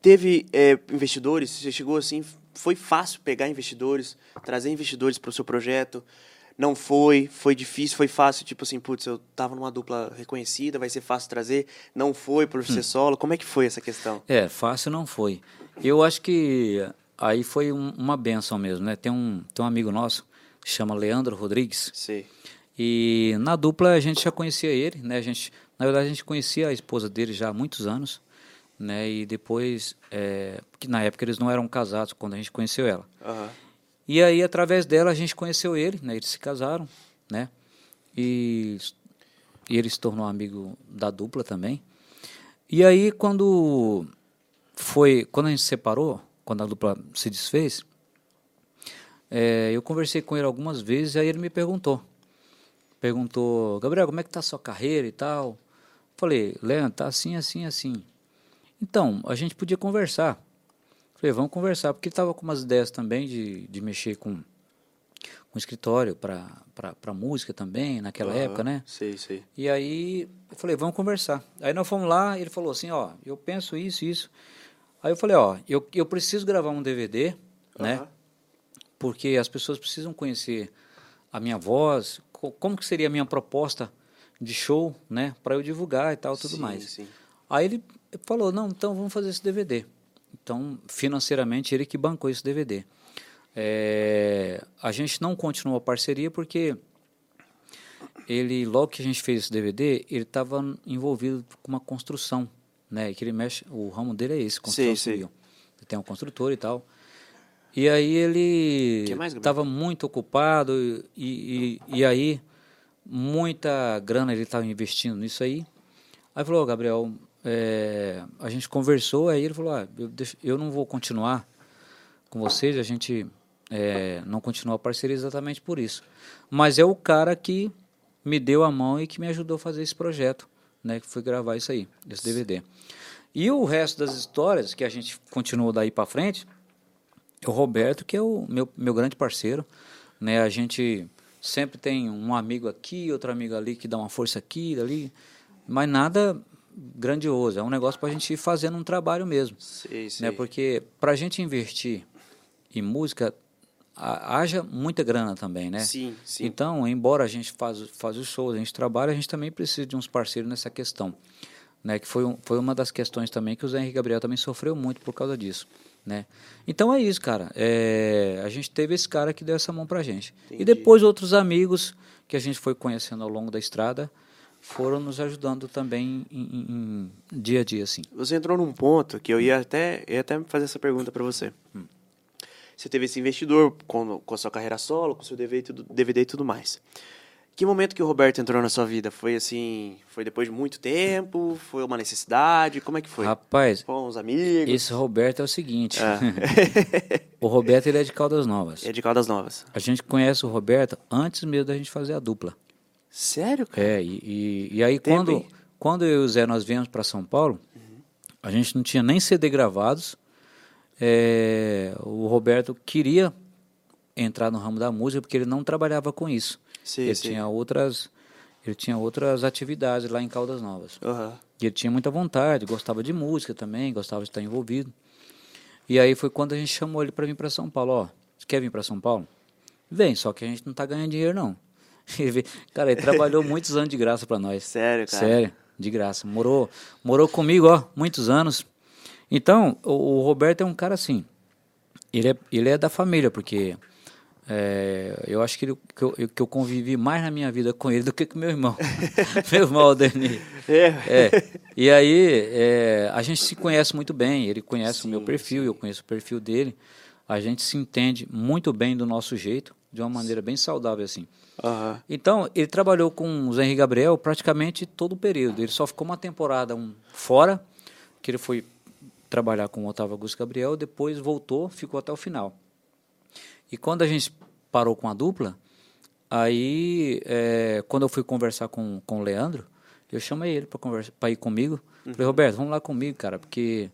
teve é, investidores? Você chegou assim, foi fácil pegar investidores, trazer investidores para o seu projeto? Não foi, foi difícil, foi fácil, tipo assim, putz, eu tava numa dupla reconhecida, vai ser fácil trazer. Não foi por ser solo. Como é que foi essa questão? É, fácil não foi. Eu acho que aí foi um- uma benção mesmo, né? Tem um, tem um amigo nosso, chama Leandro Rodrigues, Sei. e na dupla a gente já conhecia ele, né? A gente, na verdade, a gente conhecia a esposa dele já há muitos anos, né? E depois, é, porque na época eles não eram casados quando a gente conheceu ela. Aham. E aí, através dela, a gente conheceu ele, né? Eles se casaram, né? E, e ele se tornou amigo da dupla também. E aí, quando foi, quando a gente se separou, quando a dupla se desfez, é, eu conversei com ele algumas vezes, aí ele me perguntou, perguntou, Gabriel, como é que tá a sua carreira e tal? Falei, Leandro, tá assim, assim, assim. Então, a gente podia conversar. Falei, vamos conversar, porque ele estava com umas ideias também de, de mexer com, com escritório para música também, naquela Aham. época, né? Sei, sei. E aí eu falei, vamos conversar. Aí nós fomos lá, ele falou assim, ó, eu penso isso, isso. Aí eu falei, ó, eu, eu preciso gravar um DVD, né? Aham. Porque as pessoas precisam conhecer a minha voz, co- como que seria a minha proposta de show, né? Para eu divulgar e tal, tudo Sim, mais. Sim. Aí ele falou, não, então vamos fazer esse DVD. Então, financeiramente, ele que bancou esse DVD. É, a gente não continuou a parceria porque ele, logo que a gente fez esse DVD, ele estava envolvido com uma construção, né? E que ele mexe, o ramo dele é esse, construção sei. civil. Ele tem um construtor e tal. E aí ele estava muito ocupado e, e, e aí muita grana ele estava investindo nisso aí. Aí falou, "Ô, Gabriel, é, a gente conversou, aí ele falou, ah, eu, eu não vou continuar com vocês, a gente é, não continua a parceria exatamente por isso. Mas é o cara que me deu a mão e que me ajudou a fazer esse projeto, né, que foi gravar isso aí, esse DVD. E o resto das histórias que a gente continuou daí para frente, é o Roberto, que é o meu, meu grande parceiro, né? A gente sempre tem um amigo aqui, outro amigo ali que dá uma força aqui, ali, mas nada grandioso. É um negócio para a gente ir fazendo um trabalho mesmo, Sei, sei. né? Porque para a gente investir em música ha- haja muita grana também, né? Sim, sim. Então, embora a gente faz, faz os shows, a gente trabalha, a gente também precisa de uns parceiros nessa questão. Né, que foi, um, foi uma das questões também que o Zé Henrique Gabriel também sofreu muito por causa disso. Né? Então é isso, cara. É, a gente teve esse cara que deu essa mão pra gente. Entendi. E depois outros amigos que a gente foi conhecendo ao longo da estrada foram nos ajudando também em, em- em dia a dia, assim. Você entrou num ponto que eu ia até, ia até fazer essa pergunta para você. Hum. Você teve esse investidor com, com a sua carreira solo, com o seu DVD e, tudo, DVD e tudo mais. Que momento que o Roberto entrou na sua vida? Foi assim, foi depois de muito tempo? Foi uma necessidade? Como é que foi? Rapaz, Foram uns amigos? esse Roberto é o seguinte. Ah. o Roberto ele é de Caldas Novas. é de Caldas Novas. A gente conhece o Roberto antes mesmo da gente fazer a dupla. Sério, cara? É, e, e, e aí Tempo, quando, hein? quando eu e o Zé nós viemos para São Paulo, a gente não tinha nem CD gravados. É, o Roberto queria entrar no ramo da música porque ele não trabalhava com isso. Sei, ele sei. tinha outras ele tinha outras atividades lá em Caldas Novas. Aham. E ele tinha muita vontade, gostava de música também, gostava de estar envolvido. E aí foi quando a gente chamou ele para vir para São Paulo. Ó, você quer vir para São Paulo? Vem, só que a gente não tá ganhando dinheiro não. Cara, ele trabalhou muitos anos de graça para nós. Sério, cara? Sério, de graça. Morou, morou comigo, ó, muitos anos. Então, o, o Roberto é um cara assim. Ele é, ele é da família, porque é, eu acho que, ele- que, eu, que eu convivi mais na minha vida com ele do que com meu irmão. meu irmão, o Dani. É. É. E aí, é, a gente se conhece muito bem. Ele conhece o meu Sim, perfil, eu conheço o perfil dele. A gente se entende muito bem do nosso jeito, de uma maneira bem saudável, assim. Aham. Então, ele trabalhou com o Zé Henrique Gabriel praticamente todo o período. Ele só ficou uma temporada um, fora, que ele foi trabalhar com o Otávio Augusto Gabriel, depois voltou, ficou até o final. E quando a gente parou com a dupla, aí, é, quando eu fui conversar com, com o Leandro, eu chamei ele para ir comigo. Falei, Roberto, vamos lá comigo, cara, porque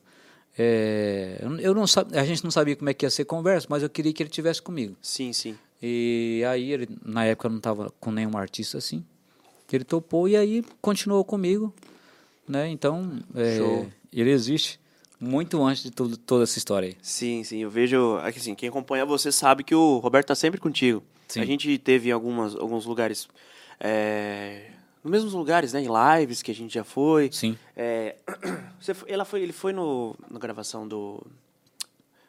é, eu- não a gente não sabia como é que ia ser conversa, mas eu queria que ele tivesse comigo. Sim, sim. E aí ele, na época não estava com nenhum artista assim. Ele topou e aí continuou comigo, né? Então, é, ele existe muito antes de tudo, toda essa história aí. Sim, sim. Eu vejo. Assim, quem acompanha você sabe que o Roberto tá sempre contigo. Sim. A gente teve algumas, alguns lugares. É, nos mesmos lugares, né? Em lives que a gente já foi. Sim. É, você ela foi, ele foi no, na gravação do.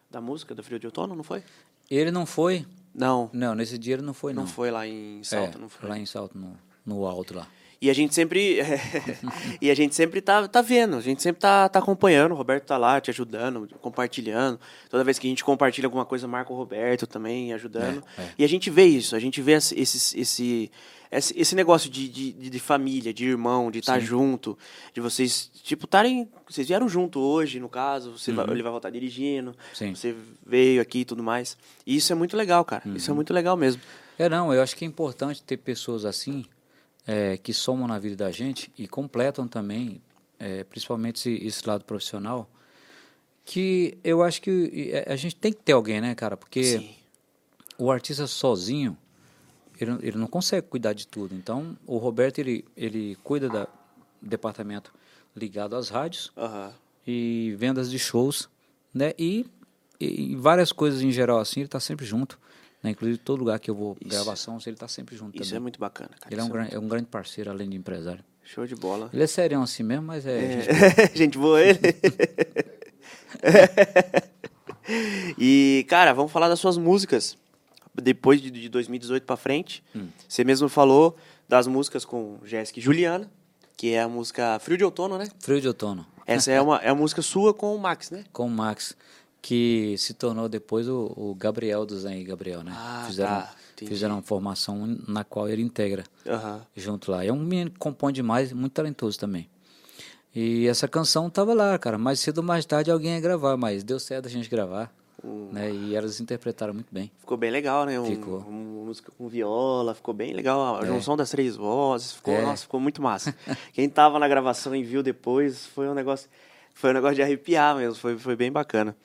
Da música do Frio de Outono, não foi? Ele não foi, Não. não, nesse dia ele não foi, não. Não foi lá em Salto, É, não foi. Lá em Salto, no, no alto lá. E a gente sempre. e a gente sempre tá, tá vendo, a gente sempre tá, tá acompanhando. O Roberto tá lá te ajudando, compartilhando. Toda vez que a gente compartilha alguma coisa, marca o Roberto também ajudando. É, é. E a gente vê isso, a gente vê esse, esse, esse, negócio de, de, de- família, de irmão, de estar Sim. junto, de vocês, tipo, estarem. Vocês vieram junto hoje, no caso, você vai- ele vai voltar dirigindo, Uhum. Sim. você veio aqui e tudo mais. E isso é muito legal, cara. Isso Uhum. é muito legal mesmo. É, não, eu acho que é importante ter pessoas assim, é, que somam na vida da gente e completam também, é, principalmente esse, esse lado profissional, que eu acho que é, a gente tem que ter alguém, né, cara? Porque Sim. o artista sozinho, ele, ele não consegue cuidar de tudo. Então, o Roberto, ele, ele cuida da- do departamento ligado às rádios Aham. e vendas de shows, né? E, e várias coisas em geral, assim, ele está sempre junto. Né? Inclusive, todo lugar que eu vou Isso. gravação, ele está sempre junto Isso também. é muito bacana, cara. Ele é um, Isso gran- é um grande parceiro, além de empresário. Show de bola. Ele é serião assim mesmo, mas é. gente É, gente boa ele. e, cara, vamos falar das suas músicas. Depois de, de 2018 pra frente, Hum. você mesmo falou das músicas com Jéssica e Juliana, que é a música Frio de Outono, né? Frio de outono. Essa é uma, é uma música sua com o Max, né? Com o Max, que se tornou depois o, o Gabriel do Zen e Gabriel, né? Ah, fizeram, tá, fizeram uma formação na qual ele integra junto lá. É um menino que compõe demais, muito talentoso também. E essa canção tava lá, cara. Mais cedo ou mais tarde alguém ia gravar, mas deu certo a gente gravar. Né? E elas interpretaram muito bem. Ficou bem legal, né? Um, Ficou. Uma música com viola, ficou bem legal. A É. junção das três vozes, ficou, É. nossa, ficou muito massa. Quem tava na gravação e viu depois, foi um negócio, foi um negócio de arrepiar mesmo, foi, foi bem bacana.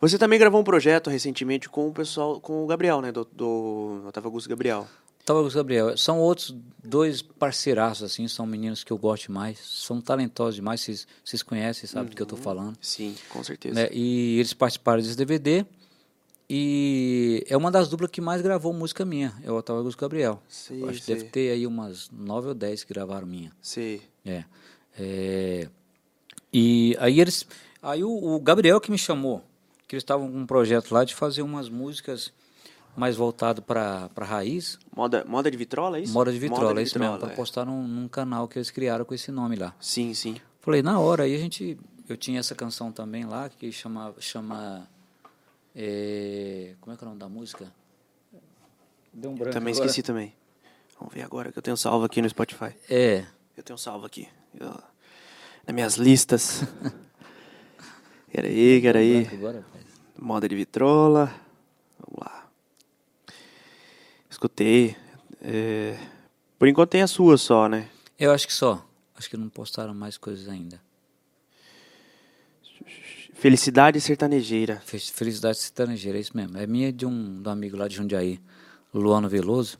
Você também gravou um projeto recentemente com o pessoal, com o Gabriel, né? Do, do Otávio Augusto Gabriel. O Gabriel. São outros dois parceiraços, assim, são meninos que eu gosto demais. São talentosos demais, vocês, conhecem, sabem do que eu tô falando. Sim, com certeza. né? E eles participaram desse DVD. E é uma das duplas que mais gravou música minha, é o Otávio Augusto Gabriel. Eu Acho que deve ter aí umas nove ou dez que gravaram minha. Sei. É. É, E aí eles. Aí o, o Gabriel que me chamou, que eles estavam com um projeto lá de fazer umas músicas mais voltado para para raiz, Moda, moda de vitrola, é isso? moda de vitrola, é isso mesmo, para é. postar num, num canal que eles criaram com esse nome lá. Sim, sim. Falei, na hora, aí a gente. Eu tinha essa canção também lá, que chama. chama é, como é que é o nome da música? Deu um branco Também agora. esqueci também. Vamos ver agora que eu tenho salvo aqui no Spotify. É. Eu tenho salvo aqui. Eu- nas minhas listas. Peraí, peraí. agora. Moda de vitrola. Vamos lá. Escutei. É, Por enquanto tem a sua só, né? Eu acho que só. Acho que não postaram mais coisas ainda. Felicidade sertanejeira. Fe- Felicidade Sertanejeira, é isso mesmo. É minha de um, de um amigo lá de Jundiaí, Luano Veloso.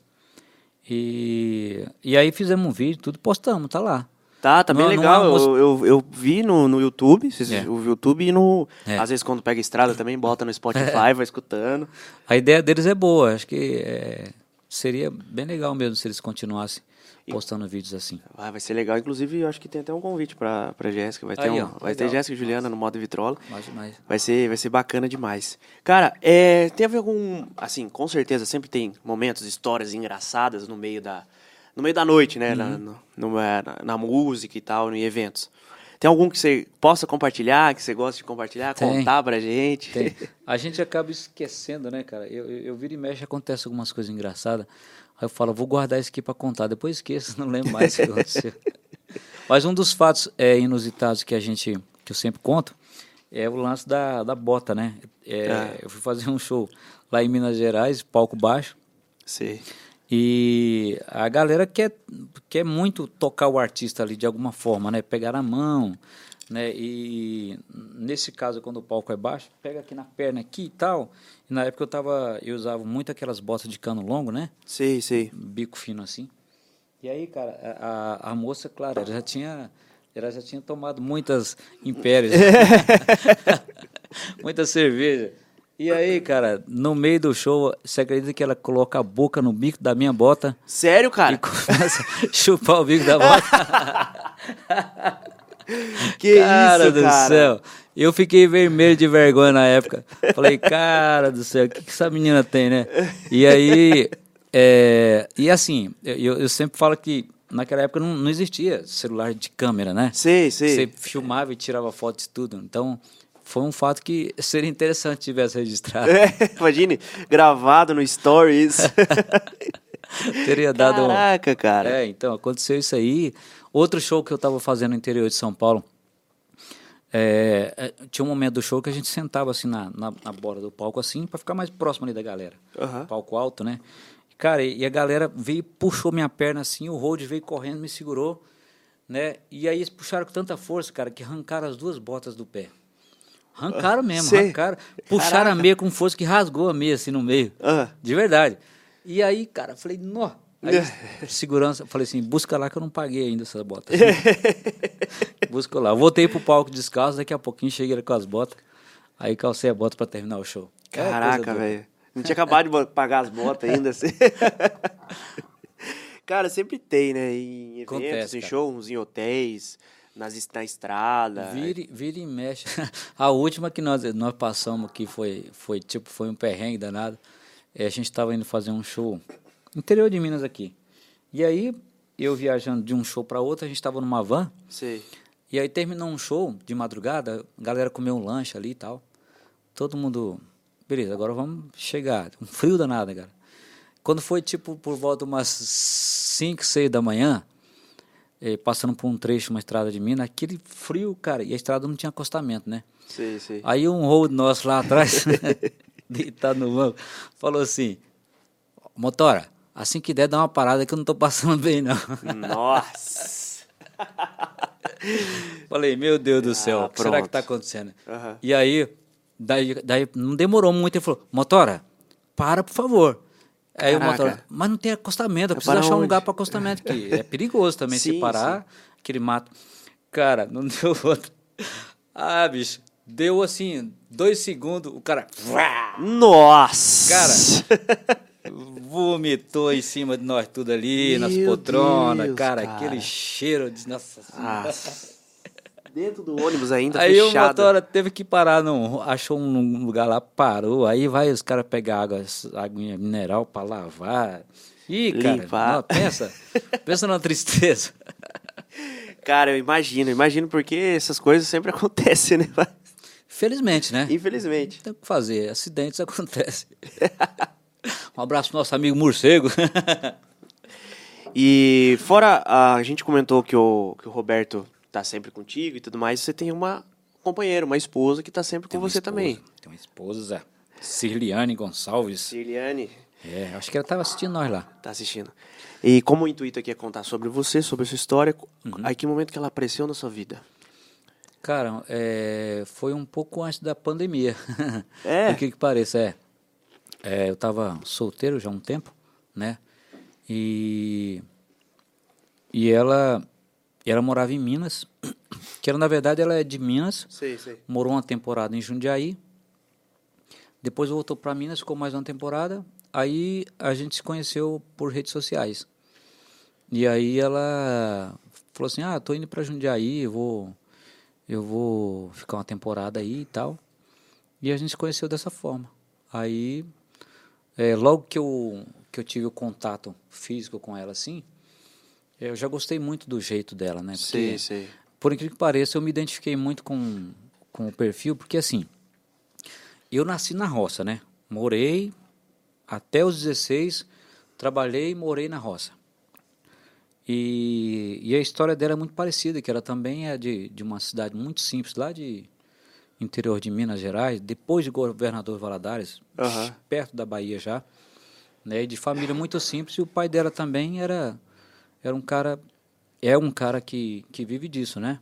E, e aí fizemos um vídeo, tudo postamos, tá lá. Tá, tá bem Não- não legal. é uma eu, eu, eu vi no, no YouTube, vocês- É. o YouTube e no. É. Às vezes quando pega estrada também, bota no Spotify, vai escutando. A ideia deles é boa, acho que é, seria bem legal mesmo se eles continuassem postando vídeos assim. Vai, vai ser legal. Inclusive, eu acho que tem até um convite pra, pra Jéssica. Vai ter, Aí, um, ó, vai ter. Jéssica e Juliana no modo vitrola. Mas, mas Vai ser, vai ser bacana demais. Cara, é, teve algum. Assim, com certeza sempre tem momentos, histórias engraçadas no meio da. No meio da noite, né? Uhum. Na, no- no- é, na, na música e tal, em eventos. Tem algum que você possa compartilhar, que você gosta de compartilhar, Tem. contar pra gente? tem. A gente acaba esquecendo, né, cara? Eu, eu, eu viro e mexe, acontece algumas coisas engraçadas. Aí eu falo, vou guardar isso aqui pra contar. Depois esqueço, não lembro mais o que aconteceu. Mas um dos fatos é, inusitados que a gente, que eu sempre conto, é o lance da, da bota, né? É, Ah. Eu fui fazer um show lá em Minas Gerais, palco baixo. Sei. E a galera quer, quer muito tocar o artista ali de alguma forma, né? Pegar na mão, né? E nesse caso, quando o palco é baixo, pega aqui na perna aqui e tal. E na época eu tava, eu usava muito aquelas botas de cano longo, né? Sei, sei. Bico fino assim. E aí, cara, a, a- a moça, claro, ela já tinha ela já tinha tomado muitas impérios. Muita cerveja. E aí, cara, no meio do show, você acredita que ela coloca a boca no bico da minha bota Sério, cara? e começa a chupar o bico da bota? Que cara isso, do cara? céu. Eu fiquei vermelho de vergonha na época. Falei, cara do céu, o que, que essa menina tem, né? E aí, é, e assim, eu, eu sempre falo que naquela época não, não existia celular de câmera, né? Sei, sei. Você filmava e tirava fotos e tudo. Então, foi um fato que seria interessante se tivesse registrado. É, imagine, gravado no Stories. Teria dado. um- Caraca, cara. É, então, aconteceu isso aí. Outro show que eu estava fazendo no interior de São Paulo, é, é, tinha um momento do show que a gente sentava assim na, na, na borda do palco, assim, para ficar mais próximo ali da galera. Aham. Palco alto, né? Cara, e, e a galera veio, puxou minha perna assim, o Road veio correndo, me segurou, né? E aí eles puxaram com tanta força, cara, que arrancaram as duas botas do pé. Arrancaram mesmo, Sei. arrancaram. Puxaram a meia com força que rasgou a meia assim no meio. Ah. De verdade. E aí, cara, falei, nó. Aí, segurança, falei assim, busca lá que eu não paguei ainda essas botas. busca lá. Voltei pro palco descalço, daqui a pouquinho cheguei com as botas. Aí calcei a bota pra terminar o show. É Caraca, velho. Não tinha acabado de pagar as botas ainda. Assim. cara, sempre tem, né? Em eventos, Acontece, em shows, em hotéis, nas, na estrada. Vira, vira e mexe. A última que nós, nós passamos aqui foi, foi tipo, foi um perrengue danado. É, a gente estava indo fazer um show interior de Minas aqui. E aí, eu viajando de um show para outro, a gente estava numa van. Sei. E aí terminou um show de madrugada, a galera comeu um lanche ali e tal. Todo mundo, beleza, agora vamos chegar. Um frio danado, cara. Quando foi tipo por volta de umas 5, 6 da manhã, eh, passando por um trecho, uma estrada de Minas, aquele frio, cara, e a estrada não tinha acostamento, né? Sei, sei. Aí um road nosso lá atrás, deitado no banco, falou assim: Motora, assim que der, dá uma parada que eu não tô passando bem, não. Nossa. Falei, meu Deus do céu, Ah, o que será que tá acontecendo? Aham. E aí, daí, daí não demorou muito, ele falou, Motora, para, por favor. Aí o Caraca. motora, mas não tem acostamento, eu Vai preciso achar um onde? lugar para acostamento aqui. É perigoso também Sim, se parar, aquele mato. Cara, não deu outro. Ah, bicho, deu assim, dois segundos, o cara Nossa. Cara, vomitou em cima de nós tudo ali, nas Meu poltronas, Deus, cara, cara. aquele cheiro de. Nossa. Dentro do ônibus ainda, Aí o fechado. motora teve que parar, num, achou um lugar lá, parou. Aí vai os caras pegar água, aguinha mineral pra lavar. Ih, cara, Limpar. não, pensa, pensa na tristeza. Cara, eu imagino, imagino porque essas coisas sempre acontecem, né? Felizmente, né? Infelizmente. Tem o que fazer, acidentes acontecem. um abraço pro nosso amigo morcego. E fora, a gente comentou que o, que o Roberto tá sempre contigo e tudo mais, você tem uma companheira, uma esposa que tá sempre com Tem você esposa, também. Tem uma esposa, Cirliane Gonçalves. Cirliane É, acho que ela estava assistindo nós lá. tá assistindo. E como o intuito aqui é contar sobre você, sobre a sua história, Uhum. a que momento que ela apareceu na sua vida? Cara, é, foi um pouco antes da pandemia. É? Por que que pareça, é. É, Eu estava solteiro já há um tempo, né? E, e ela, ela morava em Minas, que ela, na verdade, ela é de Minas, Sei, sei. morou uma temporada em Jundiaí, depois voltou para Minas, ficou mais uma temporada, aí a gente se conheceu por redes sociais. E aí ela falou assim, ah, tô indo para Jundiaí, eu vou, eu vou ficar uma temporada aí e tal. E a gente se conheceu dessa forma. Aí, é, logo que eu, que eu tive o contato físico com ela, assim, eu já gostei muito do jeito dela, né? Porque, Sei, sei. por incrível que pareça, eu me identifiquei muito com, com o perfil, porque assim, eu nasci na roça, né? Morei até os 16, trabalhei e morei na roça. E, e a história dela é muito parecida, que ela também é de, de uma cidade muito simples, lá de interior de Minas Gerais, depois de Governador Valadares, Aham. perto da Bahia já, né? E de família muito simples, e o pai dela também era, era um cara, é um cara que, que vive disso, né?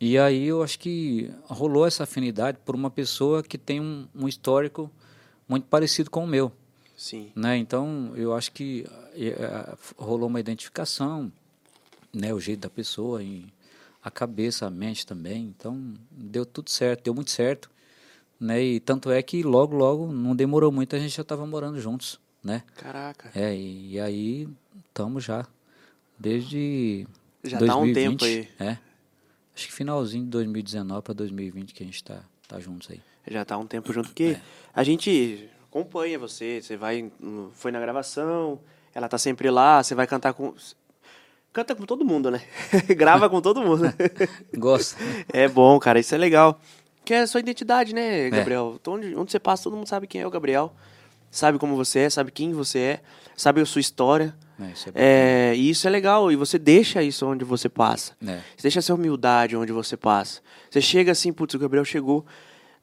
E aí eu acho que rolou essa afinidade por uma pessoa que tem um, um histórico muito parecido com o meu Sim. né? Então eu acho que eh, eh, rolou uma identificação, né? O jeito da pessoa, e a cabeça, a mente também. Então, deu tudo certo, deu muito certo. Né? E tanto é que logo, logo, não demorou muito, a gente já estava morando juntos, né? Caraca. É, e, e aí estamos já desde Já 2020, tá um tempo aí. É. Acho que finalzinho de 2019 para 2020 que a gente tá, tá juntos aí. Já tá um tempo junto, porque a gente acompanha você, você vai, foi na gravação, ela tá sempre lá, você vai cantar com... Canta com todo mundo, né? Grava com todo mundo. Gosto. É bom, cara, isso é legal. Que é a sua identidade, né, Gabriel? Então, onde, onde você passa, todo mundo sabe quem é o Gabriel. Sabe como você é, sabe quem você é, sabe a sua história. É, isso é. É, e isso é legal, e você deixa isso onde você passa. É. Você deixa essa humildade onde você passa. Você chega assim, putz, o Gabriel chegou.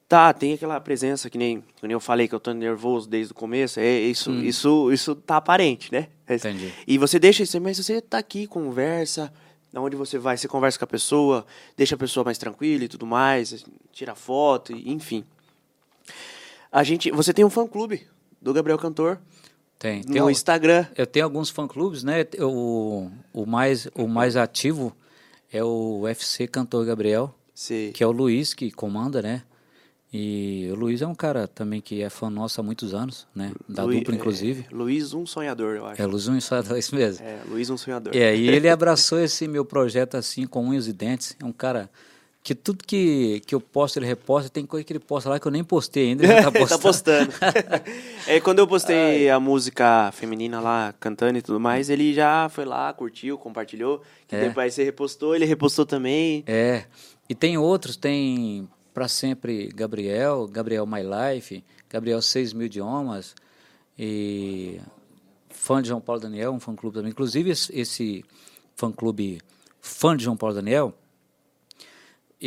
Tá, tem aquela presença que nem, que nem eu falei que eu tô nervoso desde o começo. É, isso, isso, isso tá aparente, né? É- Entendi. E você deixa isso, mas você tá aqui, conversa. Onde você vai, você conversa com a pessoa, deixa a pessoa mais tranquila e tudo mais, tira foto, enfim. A gente, você tem um fã clube do Gabriel Cantor Tem. tem no um- Instagram. Eu tenho alguns fã-clubes, né? O, o, mais, o mais ativo é o UFC Cantor Gabriel, Você, que é o Luiz que comanda, né? E o Luiz é um cara também que é fã nosso há muitos anos, né? Da Lui- dupla, inclusive. É, Luiz Um Sonhador, eu acho. É, Luiz um só isso mesmo. É, Luiz Um Sonhador. É, e ele abraçou esse meu projeto assim, com unhas e dentes. É um cara que tudo que, que eu posto, ele reposta. Tem coisa que ele posta lá que eu nem postei ainda, ele já tá Ele tá postando. postando. é, quando eu postei a música feminina lá, cantando e tudo mais, ele já foi lá, curtiu, compartilhou. Que É. depois você repostou, ele repostou também. É. E tem outros, tem Pra Sempre Gabriel, Gabriel My Life, Gabriel 6 mil idiomas, e fã de João Paulo Daniel, um fã clube também. Inclusive, esse, esse fã clube fã de João Paulo Daniel,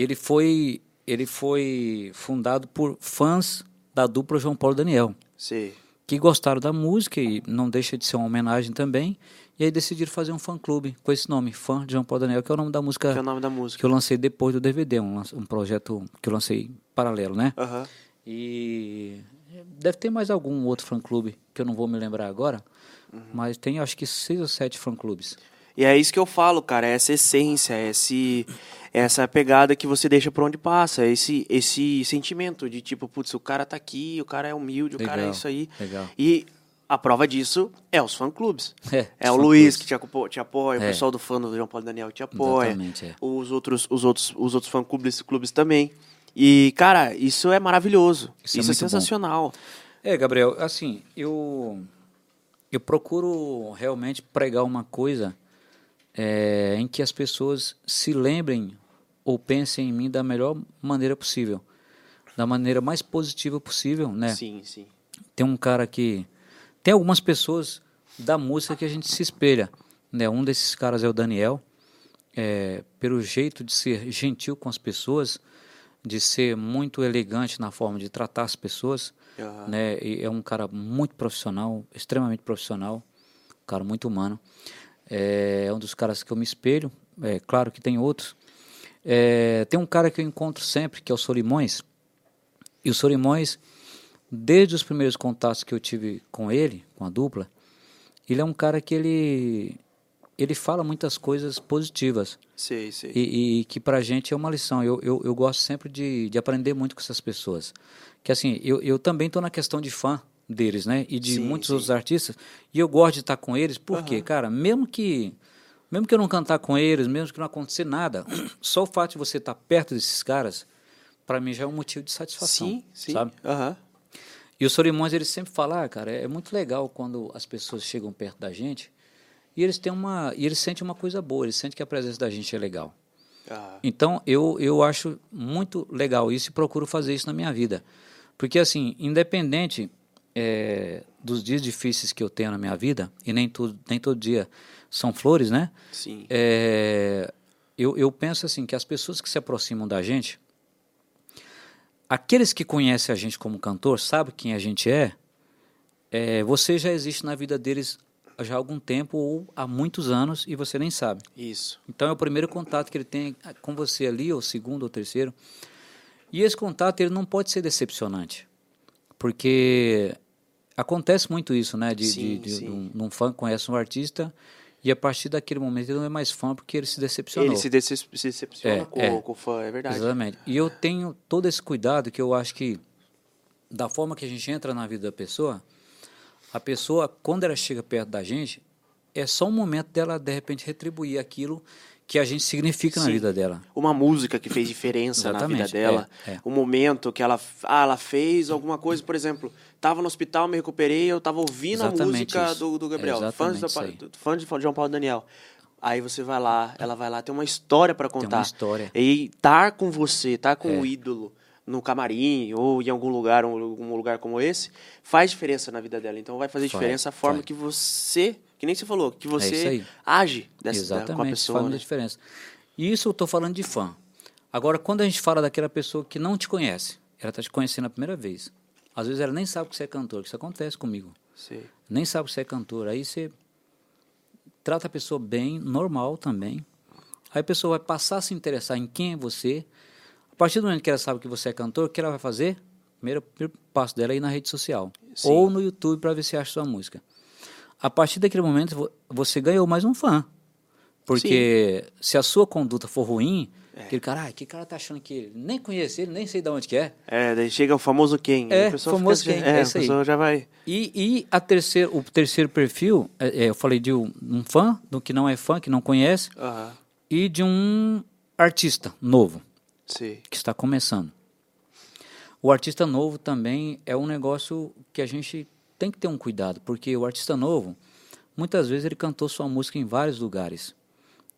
ele foi, ele foi fundado por fãs da dupla João Paulo Daniel Sei. que gostaram da música e não deixa de ser uma homenagem também. E aí decidiram fazer um fã-clube com esse nome, Fã de João Paulo Daniel, que é o nome da música Que é o nome da que música. eu lancei depois do DVD, um, um projeto que eu lancei paralelo, né? Aham. E deve ter mais algum outro fã-clube que eu não vou me lembrar agora, mas tem acho que seis ou sete fã-clubes. E é isso que eu falo, cara, é essa essência, é esse, é essa pegada que você deixa por onde passa, é esse, esse sentimento de tipo, putz, o cara tá aqui, o cara é humilde, o cara é Legal, isso aí. legal. E a prova disso é os fã-clubes. É, É o Luiz que te, te apoia, o É. pessoal do fã do João Paulo Daniel te apoia. Exatamente, é. Os outros, os outros, os outros fã-clubes clubes também. E, cara, isso é maravilhoso. Isso Isso, é é, muito bom. sensacional. É, Gabriel, assim, eu eu procuro realmente pregar uma coisa é, em que as pessoas se lembrem ou pensem em mim da melhor maneira possível, da maneira mais positiva possível, né? Sim, sim. Tem um cara que tem algumas pessoas da música que a gente se espelha, né? Um desses caras é o Daniel, é, pelo jeito de ser gentil com as pessoas, de ser muito elegante na forma de tratar as pessoas, Aham. né? E é um cara muito profissional, extremamente profissional, um cara muito humano. É um dos caras que eu me espelho. É claro que tem outros. É, tem um cara que eu encontro sempre, que é o Solimões. E o Solimões, desde os primeiros contatos que eu tive com ele, com a dupla, ele é um cara que ele ele fala muitas coisas positivas Sei, sei. e, e que pra gente é uma lição. Eu, eu, eu gosto sempre de, de aprender muito com essas pessoas. Que assim, eu, eu também tô na questão de fã deles, né? E de Sim, muitos sim. outros artistas. E eu gosto de estar com eles, porque, cara, mesmo que mesmo que eu não cantar com eles, mesmo que não acontecer nada, só o fato de você estar perto desses caras, pra mim já é um motivo de satisfação, sim, sim. sabe? Aham. E o Solimões, ele sempre fala, ah, cara, é muito legal quando as pessoas chegam perto da gente e eles têm uma, e eles sentem uma coisa boa, eles sentem que a presença da gente é legal. Aham. Então, eu, eu acho muito legal isso e procuro fazer isso na minha vida. Porque, assim, independente é, dos dias difíceis que eu tenho na minha vida, e nem, tudo, nem todo dia são flores, né? Sim. É, eu, eu penso assim, que as pessoas que se aproximam da gente, aqueles que conhecem a gente como cantor, sabem quem a gente é, é, você já existe na vida deles já há algum tempo ou há muitos anos e você nem sabe. Isso. Então é o primeiro contato que ele tem com você ali, ou o segundo ou terceiro. E esse contato ele não pode ser decepcionante, porque acontece muito isso, né? De, Sim, de, de, um, um fã conhece um artista E a partir daquele momento ele não é mais fã porque ele se decepcionou. Ele se, decep se decepciona É, com, é. com o fã, é verdade. Exatamente. E eu tenho todo esse cuidado que eu acho que, da forma que a gente entra na vida da pessoa, a pessoa, quando ela chega perto da gente, é só um momento dela, de repente, retribuir aquilo que a gente significa na Sim. vida dela. Uma música que fez diferença na vida dela. é, é. Um momento que ela, ah, ela fez alguma coisa, por exemplo, tava no hospital, me recuperei, eu tava ouvindo a Exatamente música isso. do, do Gabriel, É fã, fã de João Paulo Daniel. Aí você vai lá, ela vai lá, tem uma história para contar. uma história. E estar com você, estar com É. o ídolo no camarim ou em algum lugar, um, algum lugar como esse, faz diferença na vida dela. Então vai fazer Faz, diferença a forma que você, que nem você falou, que isso você aí. age dessa, Exatamente, com a pessoa. faz né? muita diferença. E isso eu estou falando de fã. Agora, quando a gente fala daquela pessoa que não te conhece, ela está te conhecendo a primeira vez. Às vezes ela nem sabe que você é cantor, que isso acontece comigo. Sei. Nem sabe que você é cantor. Aí você trata a pessoa bem, normal também. Aí a pessoa vai passar a se interessar em quem é você. A partir do momento que ela sabe que você é cantor, o que ela vai fazer? Primeiro, primeiro passo dela é ir na rede social. Sim. Ou no YouTube para ver se acha sua música. A partir daquele momento, vo- você ganhou mais um fã. Porque se a sua conduta for ruim, aquele cara, ah, que cara tá achando que ele nem conhece ele, nem sei de onde que é. É, daí chega o famoso quem. É, pessoa famoso fica- quem, É, é isso aí. pessoa já vai. E, e a terceiro, o terceiro perfil, é, é, eu falei de um, um fã, do que não é fã, que não conhece, Aham. e de um artista novo, Sei. que está começando. O artista novo também é um negócio que a gente tem que ter um cuidado, porque o artista novo, muitas vezes ele cantou sua música em vários lugares.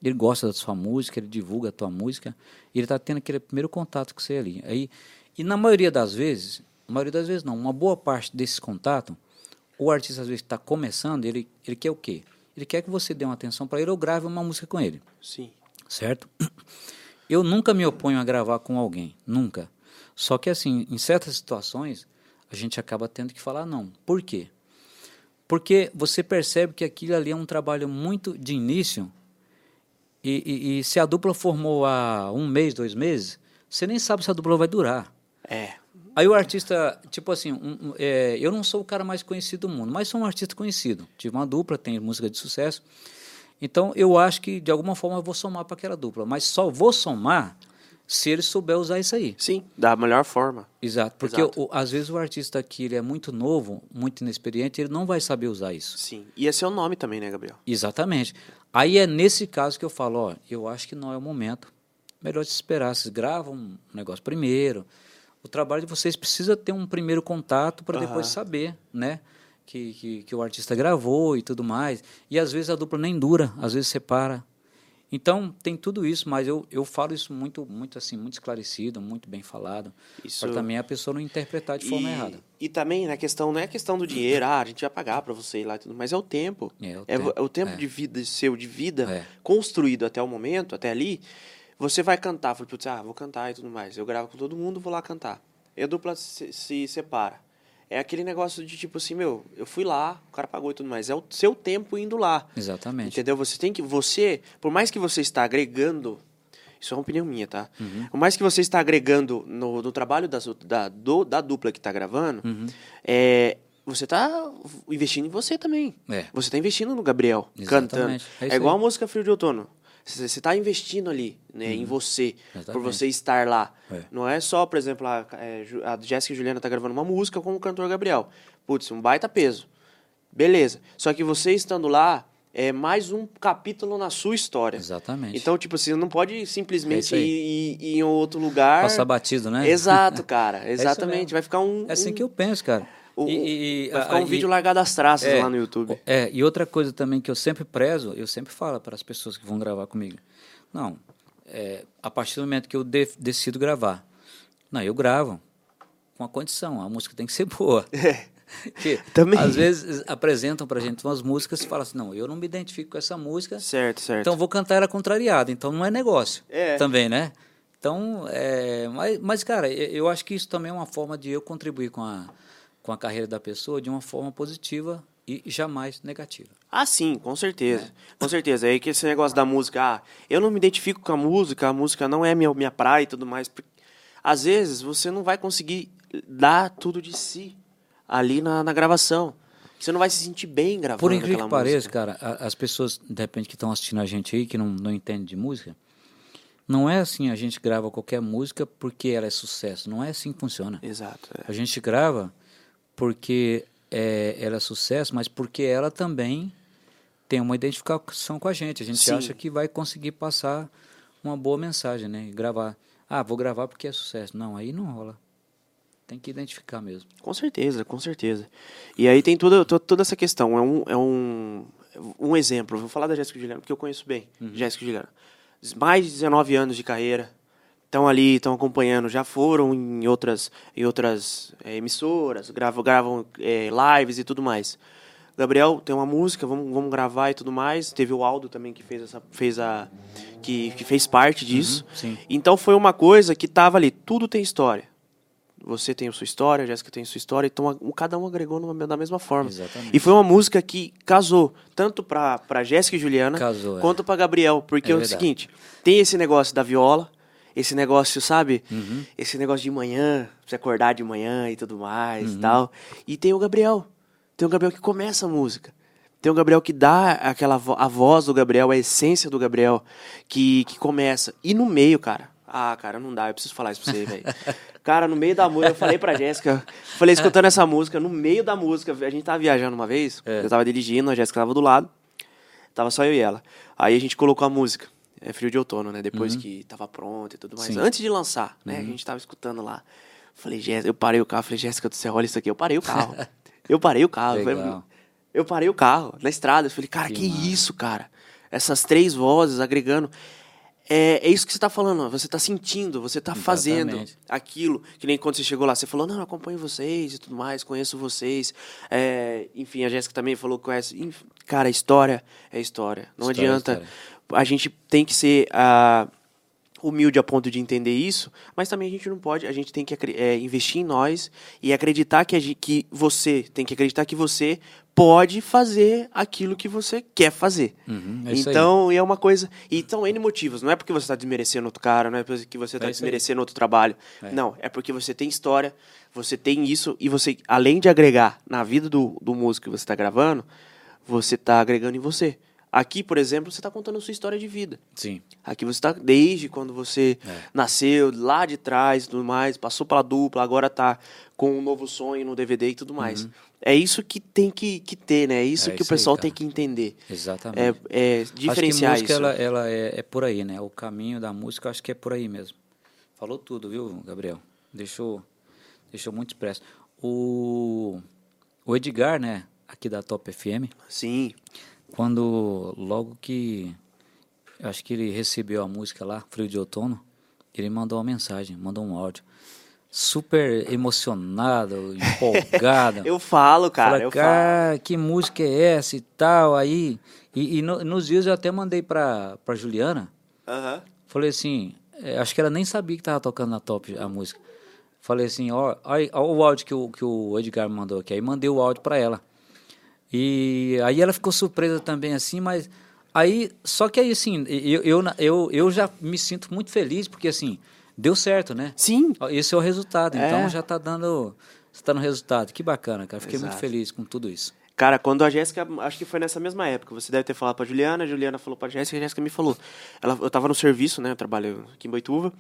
Ele gosta da sua música, ele divulga a tua música, e ele está tendo aquele primeiro contato com você ali. Aí, e na maioria das vezes, na maioria das vezes não, uma boa parte desses contatos, o artista às vezes está começando, ele, ele quer o quê? Ele quer que você dê uma atenção para ele ou grave uma música com ele Sim. certo? Eu nunca me oponho a gravar com alguém, nunca. Só que assim, em certas situações, a gente acaba tendo que falar não. Por quê? Porque você percebe que aquilo ali é um trabalho muito de início e, e- e se a dupla formou há um mês, dois meses, você nem sabe se a dupla vai durar. É. Aí o artista, tipo assim, um- um, é, eu não sou o cara mais conhecido do mundo, mas sou um artista conhecido. Tive uma dupla, tenho música de sucesso. Então eu acho que de alguma forma eu vou somar para aquela dupla, mas só vou somar se ele souber usar isso aí. Sim, da melhor forma. Exato, porque Exato. o- às vezes o artista que ele é muito novo, muito inexperiente, ele não vai saber usar isso. Sim. E esse é o nome também, né, Gabriel? Exatamente. Aí é nesse caso que eu falo, ó, eu acho que não é o momento. Melhor se esperar, vocês gravam um negócio primeiro. O trabalho de vocês precisa ter um primeiro contato para depois Aham. saber, né? Que, que, que o artista gravou e tudo mais. E às vezes a dupla nem dura, às vezes separa. Então tem tudo isso, mas eu, eu falo isso muito, muito assim, muito esclarecido, muito bem falado, para também a pessoa não interpretar de forma e, errada. E também, na questão, não é questão do dinheiro, ah, a gente vai pagar pra você ir lá e tudo, mas é o tempo. É, o É, tempo, é o tempo é. de vida seu, de vida, É. construído até o momento, até ali. Você vai cantar, putz, ah, vou cantar e tudo mais. Eu gravo com todo mundo, vou lá cantar. E a dupla se, se separa. É aquele negócio de tipo assim, meu, eu fui lá, o cara pagou e tudo mais. É o seu tempo indo lá. Exatamente. Entendeu? Você tem que. Você, por mais que você está agregando. Isso é uma opinião minha, tá? Uhum. Por mais que você está agregando no, no trabalho das- da, do- da dupla que está gravando, Uhum. é, você está investindo em você também. É. Você está investindo no Gabriel, Exatamente. cantando. É É, igual a música Frio de Outono. Você está investindo ali, né, em você, por Uhum. Exatamente. você estar lá. É. Não é só, por exemplo, a, é, a Jéssica e Juliana tá gravando uma música com o cantor Gabriel. Putz, um baita peso. Beleza. Só que você estando lá é mais um capítulo na sua história. Exatamente. Então, tipo assim, não pode É simplesmente isso aí. ir, ir em outro lugar. Passar batido, né? Exato, cara. isso Exatamente. mesmo. Vai ficar um. É assim um- que eu penso, cara. O- E- e- vai ficar um a- vídeo e- largado às traças é, lá no YouTube. É, e outra coisa também que eu sempre prezo, eu sempre falo para as pessoas que vão gravar comigo. Não, é, a partir do momento que eu de- decido gravar, não, eu gravo com a condição, a música tem que ser boa. Que, Também. Às vezes apresentam pra gente umas músicas e falam assim, não, eu não me identifico com essa música, Certo, certo. então vou cantar ela contrariada, então não é negócio É. também, né? Então, é, mas, mas, cara, eu acho que isso também é uma forma de eu contribuir com a, com a carreira da pessoa de uma forma positiva e jamais negativa. Ah, sim, com certeza. É. Com certeza. Aí que esse negócio da música, ah, eu não me identifico com a música, a música não é minha, minha praia e tudo mais. porque Às vezes você não vai conseguir dar tudo de si ali na, na gravação. Você não vai se sentir bem gravando Por incrível que pareça, cara, as pessoas, de repente, que estão assistindo a gente aí, que não, não entendem de música, não é assim, a gente grava qualquer música porque ela é sucesso. Não é assim que funciona. Exato. é. A gente grava porque é, ela é sucesso, mas porque ela também tem uma identificação com a gente. A gente Sim. acha que vai conseguir passar uma boa mensagem, né? E gravar. Ah, vou gravar porque é sucesso. Não, aí não rola. Tem que identificar mesmo. Com certeza, com certeza. E aí tem toda, to- toda essa questão. É um, é um, um exemplo. Vou falar da Jéssica Juliana, porque eu conheço bem. Jéssica Juliana. Mais de 19 anos de carreira. Estão ali, estão acompanhando. Já foram em outras, em outras eh, emissoras, gravam, gravam eh, lives e tudo mais. Gabriel, tem uma música, vamos, vamos gravar e tudo mais. Teve o Aldo também que fez essa. Fez a, que, que fez parte disso. sim. Então foi uma coisa que tava ali, tudo tem história. Você tem a sua história, a Jéssica tem a sua história, então a- cada um agregou numa, da mesma forma. Exatamente. E foi uma música que casou, tanto pra, pra Jéssica e Juliana, Casou, é. quanto pra Gabriel. Porque É é, o seguinte, tem esse negócio da viola, esse negócio, sabe? Uhum. Esse negócio de manhã, você acordar de manhã e tudo mais Uhum. e tal. E tem o Gabriel. Tem o Gabriel que começa a música. Tem o Gabriel que dá aquela vo- a voz do Gabriel, a essência do Gabriel que, que começa. E no meio, cara. Ah, cara, não dá, eu preciso falar isso pra você, velho. Cara, no meio da música, eu falei pra Jéssica, falei escutando essa música, no meio da música, a gente tava viajando uma vez, É. eu tava dirigindo, a Jéssica tava do lado, tava só eu e ela. Aí a gente colocou a música, é frio de outono, né? Depois que tava pronto e tudo mais. Sim. Antes de lançar, né? A gente tava escutando lá. Falei, Jéssica, eu parei o carro, falei, Jéssica do céu, olha isso aqui, eu parei o carro. eu parei o carro. Legal. eu parei o carro na estrada. Eu falei, cara, que, Que isso, cara? Essas três vozes agregando. É, é isso que você tá falando, você tá sentindo, você tá fazendo Exatamente. aquilo. Que nem quando você chegou lá, você falou, não, eu acompanho vocês e tudo mais, conheço vocês. É, enfim, a Jéssica também falou que conhece. Cara, história é história. Não História é adianta. história. A gente tem que ser ah, humilde a ponto de entender isso, mas também a gente não pode, a gente tem que é, investir em nós e acreditar que, a gen- que você, tem que acreditar que você pode fazer aquilo que você quer fazer. Uhum, é então, é uma coisa. E são N motivos. Não é porque você está desmerecendo outro cara, não é porque você está É isso aí. desmerecendo outro trabalho. É. Não, é porque você tem história, você tem isso, e você, além de agregar na vida do, do músico que você está gravando, você está agregando em você. Aqui, por exemplo, você está contando a sua história de vida. Sim. Aqui você está desde quando você É. nasceu, lá de trás e tudo mais, passou pela dupla, agora tá com um novo sonho no DVD e tudo mais. É isso que tem que, que ter, né? É isso Uhum. É que o isso aí, pessoal cara. tem que entender. Exatamente. É, é diferenciar acho que música, isso. Ela, ela é, é por aí, né? O caminho da música, acho que é por aí mesmo. Falou tudo, viu, Gabriel? Deixou, deixou muito expresso. O, o Edgar, né? Aqui da Top FM, Sim. Quando logo que eu acho que ele recebeu a música lá, Frio de Outono, ele mandou uma mensagem, mandou um áudio. Super emocionado, empolgado. Eu falo, cara, Fala, eu falo. cara, que música é essa e tal, aí. E, e no- nos dias eu até mandei pra, pra Juliana. Falei assim, é, acho que ela nem sabia que tava tocando na top a música. Falei assim, ó, aí, ó o áudio que o, que o Edgar mandou aqui. Aí mandei o áudio pra ela. E aí ela ficou surpresa também, assim, mas. Aí, só que aí, assim, eu, eu, eu, eu já me sinto muito feliz, porque assim, deu certo, né? Sim. Esse é o resultado, então É. já tá dando. Está no resultado. Que bacana, cara. Fiquei muito Exato. feliz com tudo isso. Cara, quando a Jéssica, acho que foi nessa mesma época, você deve ter falado pra Juliana, a Juliana falou pra Jéssica, a Jéssica me falou. Ela, eu tava no serviço, né? Eu trabalho aqui em Boituva.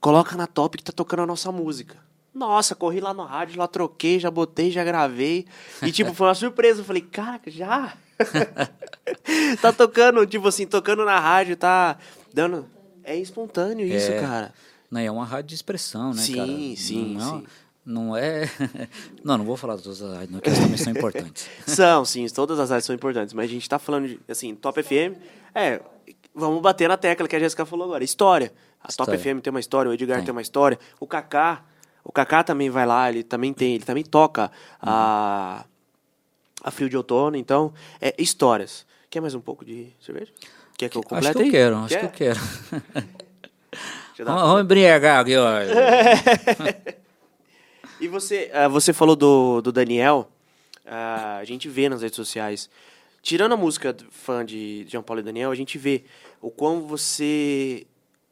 Coloca na top que tá tocando a nossa música. Nossa, corri lá no rádio, lá troquei, já botei, já gravei. E, tipo, foi uma surpresa. Eu falei, caraca, já? tá tocando, tipo assim, tocando na rádio, tá dando. É espontâneo isso, É. cara. Não, é uma rádio de expressão, né, Sim, cara? sim, não, sim. Não é... não, não vou falar das outras rádios, não, que elas também são importantes. São, sim, todas as áreas são importantes, mas a gente tá falando de, assim, Top FM, é, vamos bater na tecla que a Jéssica falou agora, história. A Top História. FM tem uma história, o Edgar Tem. tem uma história, o Kaká, o Kaká também vai lá, ele também tem, ele também toca a, a Frio de Outono, então, é histórias. Quer mais um pouco de cerveja? Quer que eu Acho complete que eu quero, acho Quer? que eu quero. Vamos, vamos embriagar aqui, ó. E você, ah, você falou do, do Daniel, ah, a gente vê nas redes sociais. Tirando a música do- fã de João Paulo e Daniel, a gente vê o quão você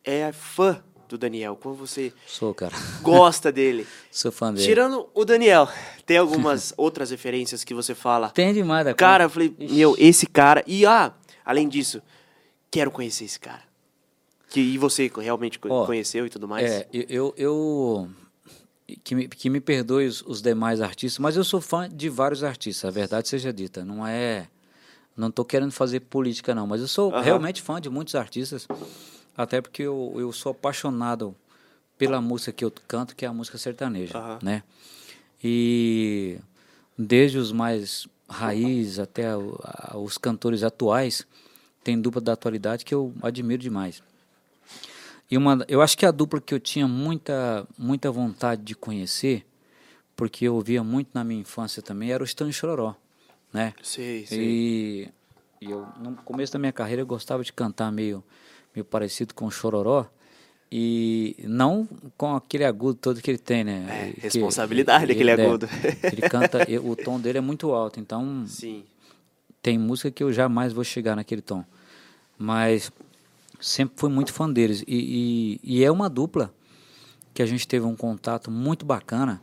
é fã do Daniel? Como você Sou, cara. gosta dele? Sou fã dele. Tirando o Daniel, tem algumas outras referências que você fala? Tem demais da Cara, eu falei, meu, esse cara. E ah, além disso, quero conhecer esse cara. Que, e você realmente conheceu e tudo mais? É, eu. eu, que, me, que me perdoe os, os demais artistas, mas eu sou fã de vários artistas, a verdade seja dita. Não é. Não estou querendo fazer política, não, mas eu sou Aham. realmente fã de muitos artistas, até porque eu, eu sou apaixonado pela música que eu canto, que é a música sertaneja, Aham. né? E desde os mais raiz até os cantores atuais, tem dupla da atualidade que eu admiro demais. E uma, eu acho que a dupla que eu tinha muita, muita vontade de conhecer, porque eu ouvia muito na minha infância também, era o Stan Chororó, né? Sei, sei. E, e eu, no começo da minha carreira, eu gostava de cantar meio, meio parecido com o Chororó, e não com aquele agudo todo que ele tem, né? É, Que- responsabilidade aquele é, agudo. Ele canta, o tom dele é muito alto, então Sim. tem música que eu jamais vou chegar naquele tom. Mas sempre fui muito fã deles. E, e, e é uma dupla que a gente teve um contato muito bacana,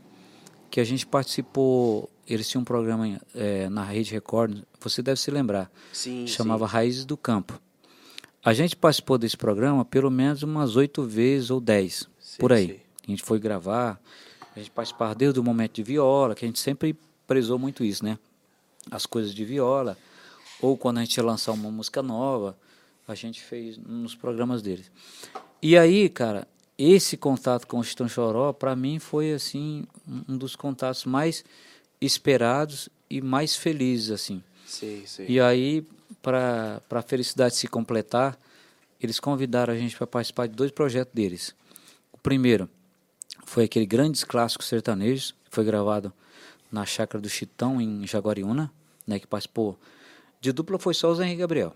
que a gente participou, eles tinham um programa eh, na Rede Record, você deve se lembrar, Sim, chamava sim. Raízes do Campo. A gente participou desse programa pelo menos umas oito vezes ou dez, por aí. sei. A gente foi gravar, a gente participava desde o momento de viola, que a gente sempre prezou muito isso, né? As coisas de viola, ou quando a gente ia lançar uma música nova, a gente fez nos programas deles. E aí, cara, esse contato com o Chitão Choró, para mim, foi assim um dos contatos mais esperados e mais felizes, assim. Sei, sei. E aí, para a felicidade se completar, eles convidaram a gente para participar de dois projetos deles. O primeiro foi aquele Grandes Clássicos Sertanejos, que foi gravado na Chácara do Chitão, em Jaguariúna, né, que participou. De dupla foi só o Zé Henrique Gabriel.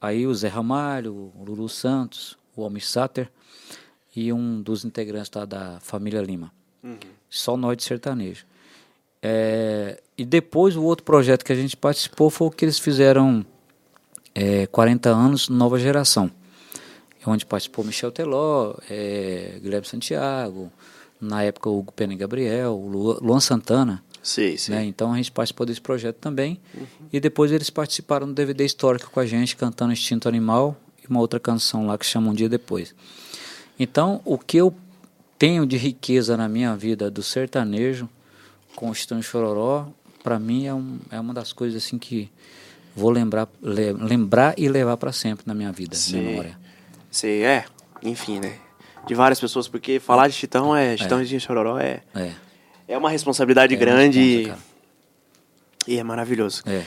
Aí o Zé Ramalho, o Lulu Santos, o Almir Sater e um dos integrantes lá da família Lima. Só nós de sertanejo. É, e depois o outro projeto que a gente participou foi o que eles fizeram é, 40 anos Nova Geração. Onde participou Michel Teló, é, Guilherme Santiago, na época o Hugo Pena e Gabriel, o Luan Santana. Sei, sei. Né? Então a gente participou desse projeto também. E depois eles participaram do DVD histórico com a gente, cantando Instinto Animal e uma outra canção lá que chama Um Dia Depois. Então o que eu tenho de riqueza na minha vida do sertanejo com o Estão Chororó, para mim é, um, é uma das coisas assim que vou lembrar, le- lembrar e levar para sempre na minha vida, Sei. memória. Sei, é. Enfim, né? De várias pessoas, porque falar de Chitão é. Chitão de Chororó é. É. É uma responsabilidade é grande e- e é maravilhoso. É.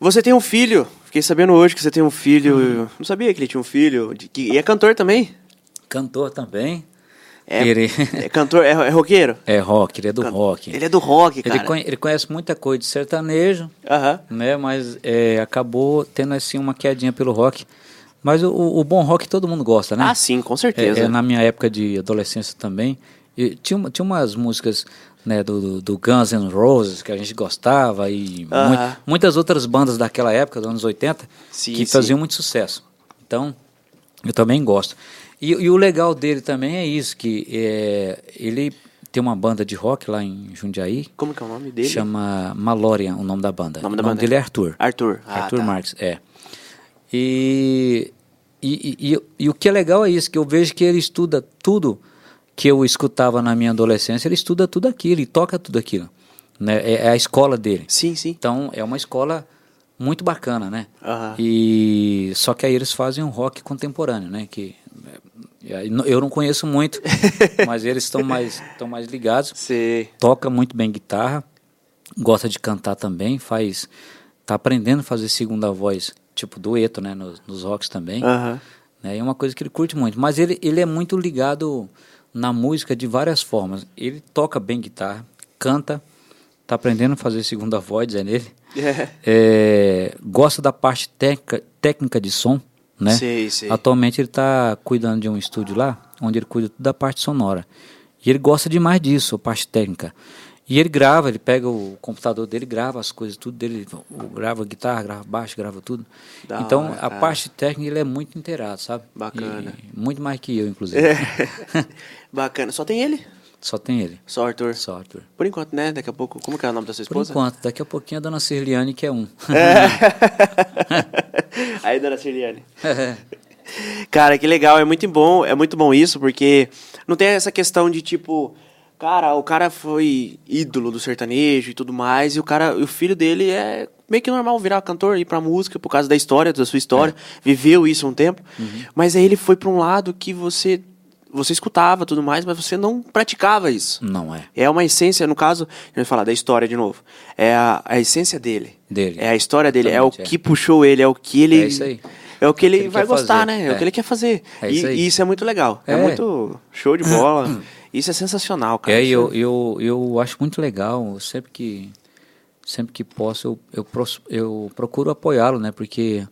Você tem um filho. Fiquei sabendo hoje que você tem um filho. Uhum. Não sabia que ele tinha um filho. de- que, e é cantor também. Cantor também. É, Ele é cantor, é, é roqueiro? é rock, ele é do Can- rock. Ele é do rock, Ele, cara. conhe- ele conhece muita coisa de sertanejo, Aham. né? Mas é, acabou tendo assim uma quedinha pelo rock. Mas o, o bom rock todo mundo gosta, né? Ah, sim, com É, certeza. é, na minha época de adolescência também. E tinha, tinha umas músicas né, do, do- Guns N' Roses que a gente gostava e Aham. mui- muitas outras bandas daquela época, dos anos 80, Sim, que sim. faziam muito sucesso. Então, eu também gosto. E, e o legal dele também é isso, que é, ele tem uma banda de rock lá em Jundiaí, Como que é o nome dele? chama Malorian, o nome da banda. O nome o da nome banda dele é Arthur. Arthur. Ah, Arthur tá. Marques, é. E, e, e, e- o que é legal é isso, que eu vejo que ele estuda tudo que eu escutava na minha adolescência, ele estuda tudo aquilo, ele toca tudo aquilo. Né? É, é a escola dele. Sim, sim. Então, é uma escola muito bacana, né? Aham. E só que aí eles fazem um rock contemporâneo, né? Que é, eu não conheço muito, mas eles estão mais mais ligados Sei. toca muito bem guitarra, gosta de cantar também, faz tá aprendendo a fazer segunda voz, tipo dueto, né, nos, nos rocks também. Né, é uma coisa que ele curte muito, mas ele, ele é muito ligado na música de várias formas. Ele toca bem guitarra, canta, tá aprendendo a fazer segunda voz, é nele. É. É, gosta da parte técnica, técnica de som, né? Sei, sei. Atualmente ele está cuidando de um estúdio lá, onde ele cuida da parte sonora. E ele gosta demais disso, a parte técnica. E ele grava, ele pega o computador dele, grava as coisas, tudo dele, grava guitarra, grava baixo, grava tudo. Da então, hora, a cara. parte técnica ele é muito inteirado, sabe? Bacana. E muito mais que eu, inclusive. É. Bacana. Só tem ele? Só tem ele. Só Arthur. Só, Arthur. Por enquanto, né? Daqui a pouco. Como que é o nome da sua Por esposa? enquanto, daqui a pouquinho a dona Cirliane, que é um. Aí, dona Celiane. Cara, que legal, é muito bom, é muito bom isso, porque não tem essa questão de tipo, cara, o cara foi ídolo do sertanejo e tudo mais, e o cara, o filho dele é meio que normal virar cantor, ir pra música por causa da história, da sua história, viveu isso um tempo, mas aí ele foi pra um lado que você você escutava tudo mais, mas você não praticava isso. Não é. É uma essência, no caso, a gente falar da história de novo. É a, a essência dele. Dele. É a história dele, é o é. que puxou ele, é o que ele. É isso aí. É o que ele, ele vai gostar, fazer. né? É, o É. que ele quer fazer. É e, isso aí. e isso é muito legal. É, É. muito show de bola. isso é sensacional, cara. É, Isso e eu, eu, eu acho muito legal, sempre que, sempre que posso, eu, eu, eu procuro apoiá-lo, né? Porque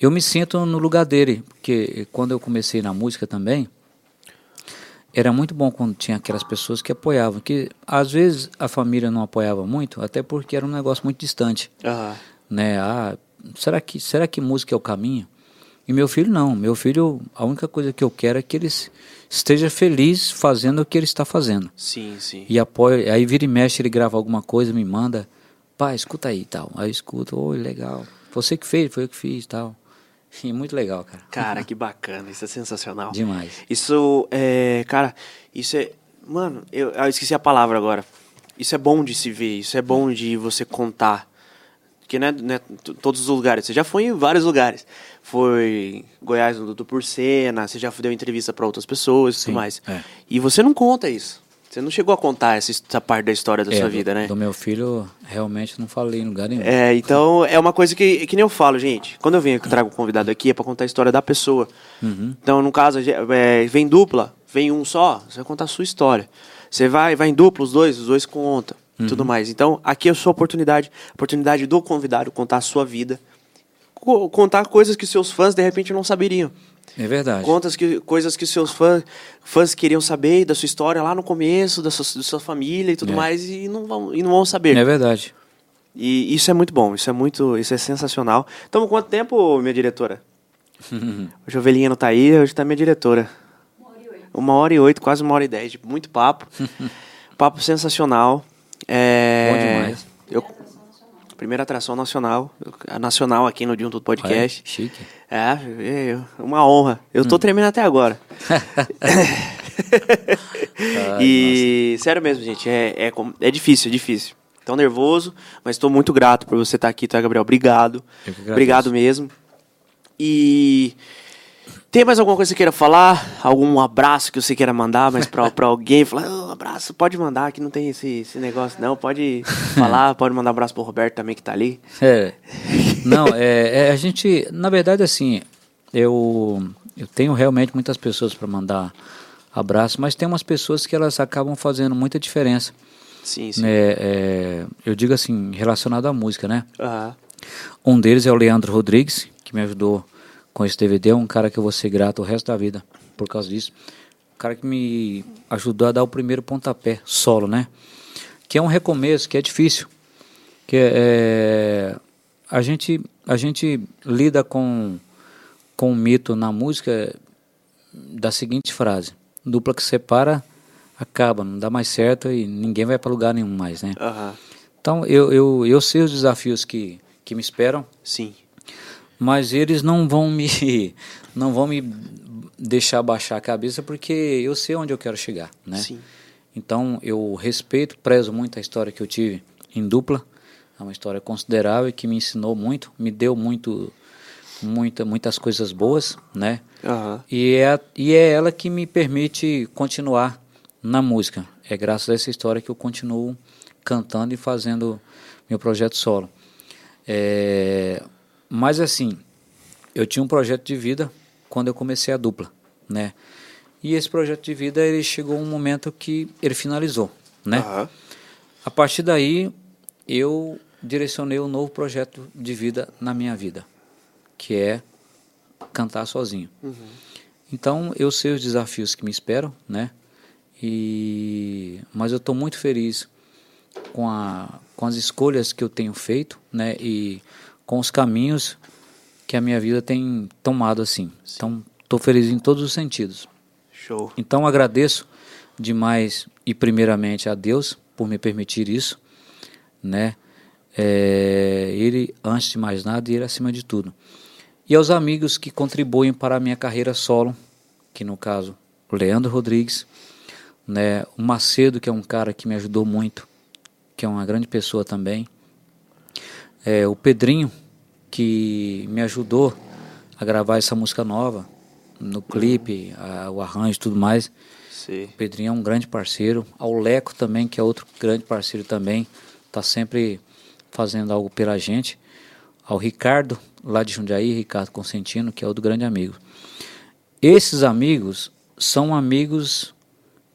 eu me sinto no lugar dele. Porque quando eu comecei na música também, era muito bom quando tinha aquelas pessoas que apoiavam. Que às vezes a família não apoiava muito, até porque era um negócio muito distante. Aham. né? Ah, será que será que música é o caminho? E meu filho não. Meu filho, a única coisa que eu quero é que ele esteja feliz fazendo o que ele está fazendo. Sim, sim. E apoia, aí vira e mexe, ele grava alguma coisa, me manda, pai, escuta aí tal. Aí eu escuto, oi, legal. Você que fez, foi eu que fiz tal. E muito legal, cara. Cara, que bacana. Isso é sensacional. Demais. Isso é. Cara, isso é. Mano, eu, eu esqueci a palavra agora. Isso é bom de se ver, isso é bom de você contar. Porque não é, não é t- todos os lugares. Você já foi em vários lugares. Foi Goiás no Dudu Porcena, você já deu entrevista para outras pessoas e tudo mais. é. E você não conta isso. Você não chegou a contar essa, essa parte da história da É, sua do- vida, né? Do meu filho, realmente não falei em lugar nenhum. É, então é uma coisa que, que nem eu falo, gente. Quando eu venho que eu trago um convidado aqui é pra contar a história da pessoa. Uhum. Então, no caso, é, vem dupla, vem um só, você vai contar a sua história. Você vai, vai em dupla, os dois, os dois contam, Uhum. tudo mais. Então, aqui é a sua oportunidade, oportunidade do convidado contar a sua vida, co- contar coisas que seus fãs de repente não saberiam. É verdade. Contas que, coisas que seus fãs, fãs queriam saber da sua história lá no começo, da sua, da sua família e tudo É. mais, e não vão, e não vão saber. É verdade. E isso é muito bom, isso é muito, isso é sensacional. Então, quanto tempo, minha diretora? Hoje a ovelhinha não tá aí, hoje tá minha diretora. Uma hora e oito, quase uma hora e dez, muito papo. papo sensacional. É, Bom demais. Primeira atração nacional, a nacional aqui no Dia um Tudo Podcast. É, chique. É, é, uma honra. Eu tô tremendo até agora. e sério mesmo, gente, é, é, é difícil, é difícil. Tão nervoso, mas estou muito grato por você estar aqui, tá, Gabriel? Obrigado. Obrigado mesmo. E tem mais alguma coisa que você queira falar? Algum abraço que você queira mandar, mas pra, pra alguém? Falar, "Ah, um abraço, pode mandar, que não tem esse, esse negócio, não. Pode falar, pode mandar um abraço pro Roberto também, que tá ali. É. Não, é, é, a gente, na verdade, assim, eu, eu tenho realmente muitas pessoas para mandar abraço, mas tem umas pessoas que elas acabam fazendo muita diferença. Sim, sim. É, é, eu digo assim, relacionado à música, né? Aham. Um deles é o Leandro Rodrigues, que me ajudou com esse DVD, um cara que eu vou ser grato o resto da vida por causa disso. Um cara que me ajudou a dar o primeiro pontapé solo, né? Que é um recomeço, que é difícil. Que é, é, a gente a gente lida com com o mito na música da seguinte frase: dupla que separa acaba, não dá mais certo e ninguém vai para lugar nenhum mais, né? Aham. Então eu, eu, eu sei os desafios que, que me esperam, Sim. Mas eles não vão me não vão me deixar baixar a cabeça porque eu sei onde eu quero chegar, né? Sim. Então eu respeito, prezo muito a história que eu tive em dupla, é uma história considerável e que me ensinou muito, me deu muito muita, muitas coisas boas, né? Aham. E é, e é ela que me permite continuar na música. É graças a essa história que eu continuo cantando e fazendo meu projeto solo. É, mas assim, eu tinha um projeto de vida quando eu comecei a dupla, né? E esse projeto de vida ele chegou um momento que ele finalizou, né? Aham. A partir daí eu direcionei um novo projeto de vida na minha vida, que é cantar sozinho. Então eu sei os desafios que me esperam, né? E mas eu estou muito feliz com, a, com as escolhas que eu tenho feito, né? E com os caminhos que a minha vida tem tomado assim. Sim. Então, estou feliz em todos os sentidos. Show. Então, agradeço demais e primeiramente a Deus por me permitir isso, né? É, ele antes de mais nada e ele acima de tudo. E aos amigos que contribuem para a minha carreira solo, que no caso o Leandro Rodrigues, né, o Macedo, que é um cara que me ajudou muito, que é uma grande pessoa também, é, o Pedrinho, que me ajudou a gravar essa música nova, no clipe, a, o arranjo e tudo mais. Sim. O Pedrinho é um grande parceiro. Ao Leco também, que é outro grande parceiro também, está sempre fazendo algo pela gente. Ao Ricardo, lá de Jundiaí, Ricardo Consentino, que é outro grande amigo. Esses amigos são amigos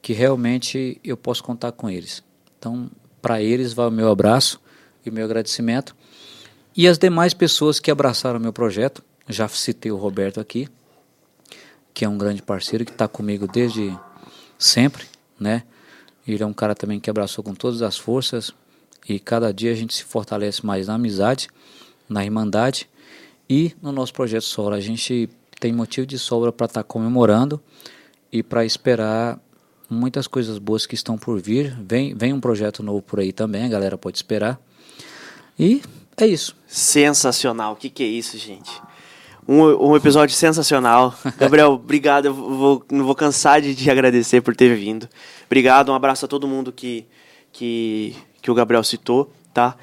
que realmente eu posso contar com eles. Então, para eles vai o meu abraço e o meu agradecimento. E as demais pessoas que abraçaram o meu projeto, já citei o Roberto aqui, que é um grande parceiro que está comigo desde sempre, né? Ele é um cara também que abraçou com todas as forças e cada dia a gente se fortalece mais na amizade, na irmandade e no nosso projeto solo. A gente tem motivo de sobra para estar tá comemorando e para esperar muitas coisas boas que estão por vir. Vem, vem um projeto novo por aí também, a galera pode esperar. E é isso. Sensacional. O que, que é isso, gente? Um, um episódio sensacional. Gabriel, obrigado. Eu vou, não vou cansar de te agradecer por ter vindo. Obrigado. Um abraço a todo mundo que, que, que o Gabriel citou, tá?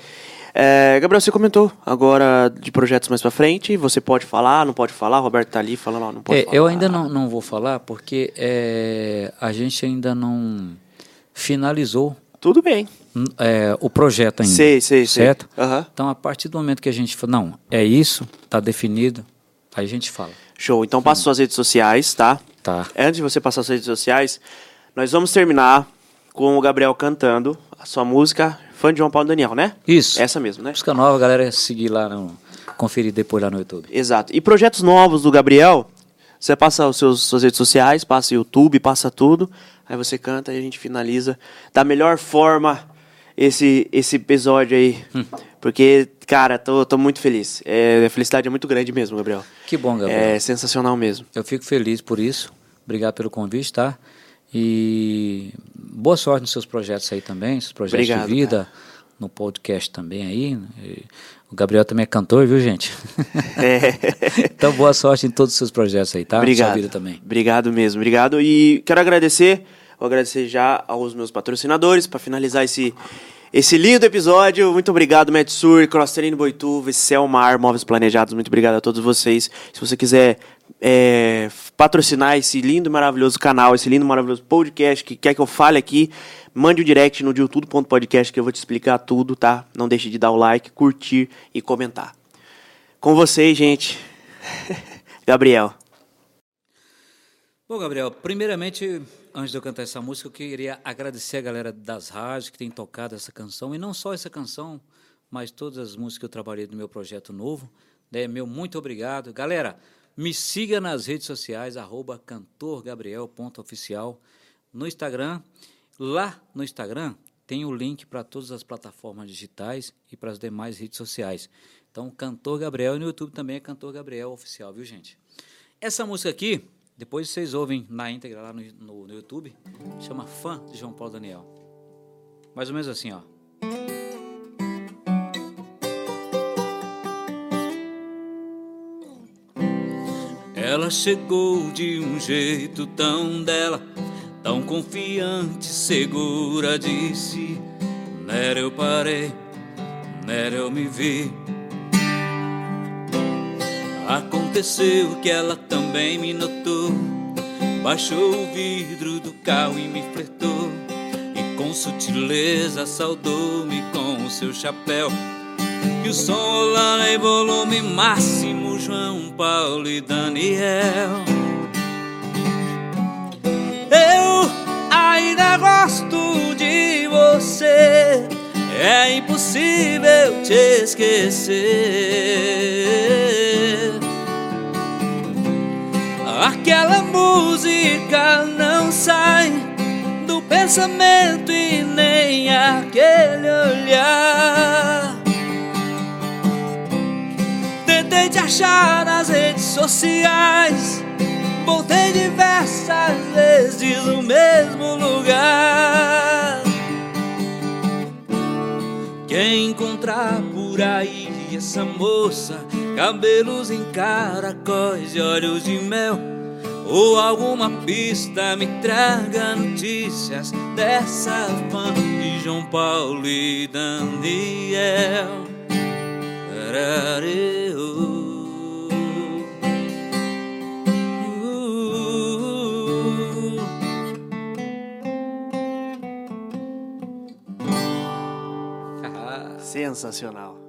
É, Gabriel, você comentou agora de projetos mais para frente. Você pode falar, não pode falar? O Roberto tá ali falando, não pode é, falar. Eu ainda não, não vou falar porque é, a gente ainda não finalizou. Tudo bem. É, o projeto ainda. Sei, sei, certo? sei. Uhum. Então, a partir do momento que a gente fala, não, é isso, tá definido, aí a gente fala. Show. Então, passa suas redes sociais, tá? Tá. Antes de você passar suas redes sociais, nós vamos terminar com o Gabriel cantando a sua música Fã de João Paulo Daniel, né? Isso. Essa mesmo, né? Música nova, galera, seguir lá, no, conferir depois lá no YouTube. Exato. E projetos novos do Gabriel, você passa os seus suas redes sociais, passa YouTube, passa tudo, aí você canta e a gente finaliza da melhor forma esse esse episódio aí. Hum. Porque, cara, tô, tô muito feliz. É, a felicidade é muito grande mesmo, Gabriel. Que bom, Gabriel. É sensacional mesmo. Eu fico feliz por isso. Obrigado pelo convite, tá? E boa sorte nos seus projetos aí também, seus projetos Obrigado, de vida, cara. no podcast também aí. O Gabriel também é cantor, viu, gente? É. então, boa sorte em todos os seus projetos aí, tá? Obrigado. Sua vida também. Obrigado mesmo, obrigado. E quero agradecer, vou agradecer já aos meus patrocinadores para finalizar esse esse lindo episódio. Muito obrigado, Metsur, Crossterino Boituva, Selmar, Móveis Planejados. Muito obrigado a todos vocês. Se você quiser é, patrocinar esse lindo e maravilhoso canal, esse lindo e maravilhoso podcast que quer que eu fale aqui, mande o um direct no diotudo.podcast que eu vou te explicar tudo, tá? Não deixe de dar o like, curtir e comentar. Com vocês, gente. Gabriel. Bom, Gabriel, primeiramente antes de eu cantar essa música, eu queria agradecer a galera das rádios que tem tocado essa canção, e não só essa canção, mas todas as músicas que eu trabalhei no meu projeto novo. Né? Meu muito obrigado. Galera, me siga nas redes sociais, arroba cantorgabriel.oficial, no Instagram. Lá no Instagram tem o link para todas as plataformas digitais e para as demais redes sociais. Então, Cantor Gabriel e no YouTube também é Cantor Gabriel Oficial, viu, gente? Essa música aqui depois vocês ouvem na íntegra lá no, no, no YouTube. Chama Fã de João Paulo Daniel. Mais ou menos assim, ó. Ela chegou de um jeito tão dela, tão confiante, segura de si. Nera eu parei, nera eu me vi. Aconteceu que ela também me notou. Baixou o vidro do carro e me flertou. E com sutileza saudou-me com seu chapéu. E o som rolando em volume máximo, João Paulo e Daniel. Eu ainda gosto de você. É impossível te esquecer. Aquela música não sai do pensamento e nem aquele olhar. Tentei te achar nas redes sociais. Voltei diversas vezes no mesmo lugar. Quem encontrar por aí essa moça, cabelos em caracóis e olhos de mel, ou alguma pista me traga notícias dessa fã de João Paulo e Daniel. Arareu. Sensacional.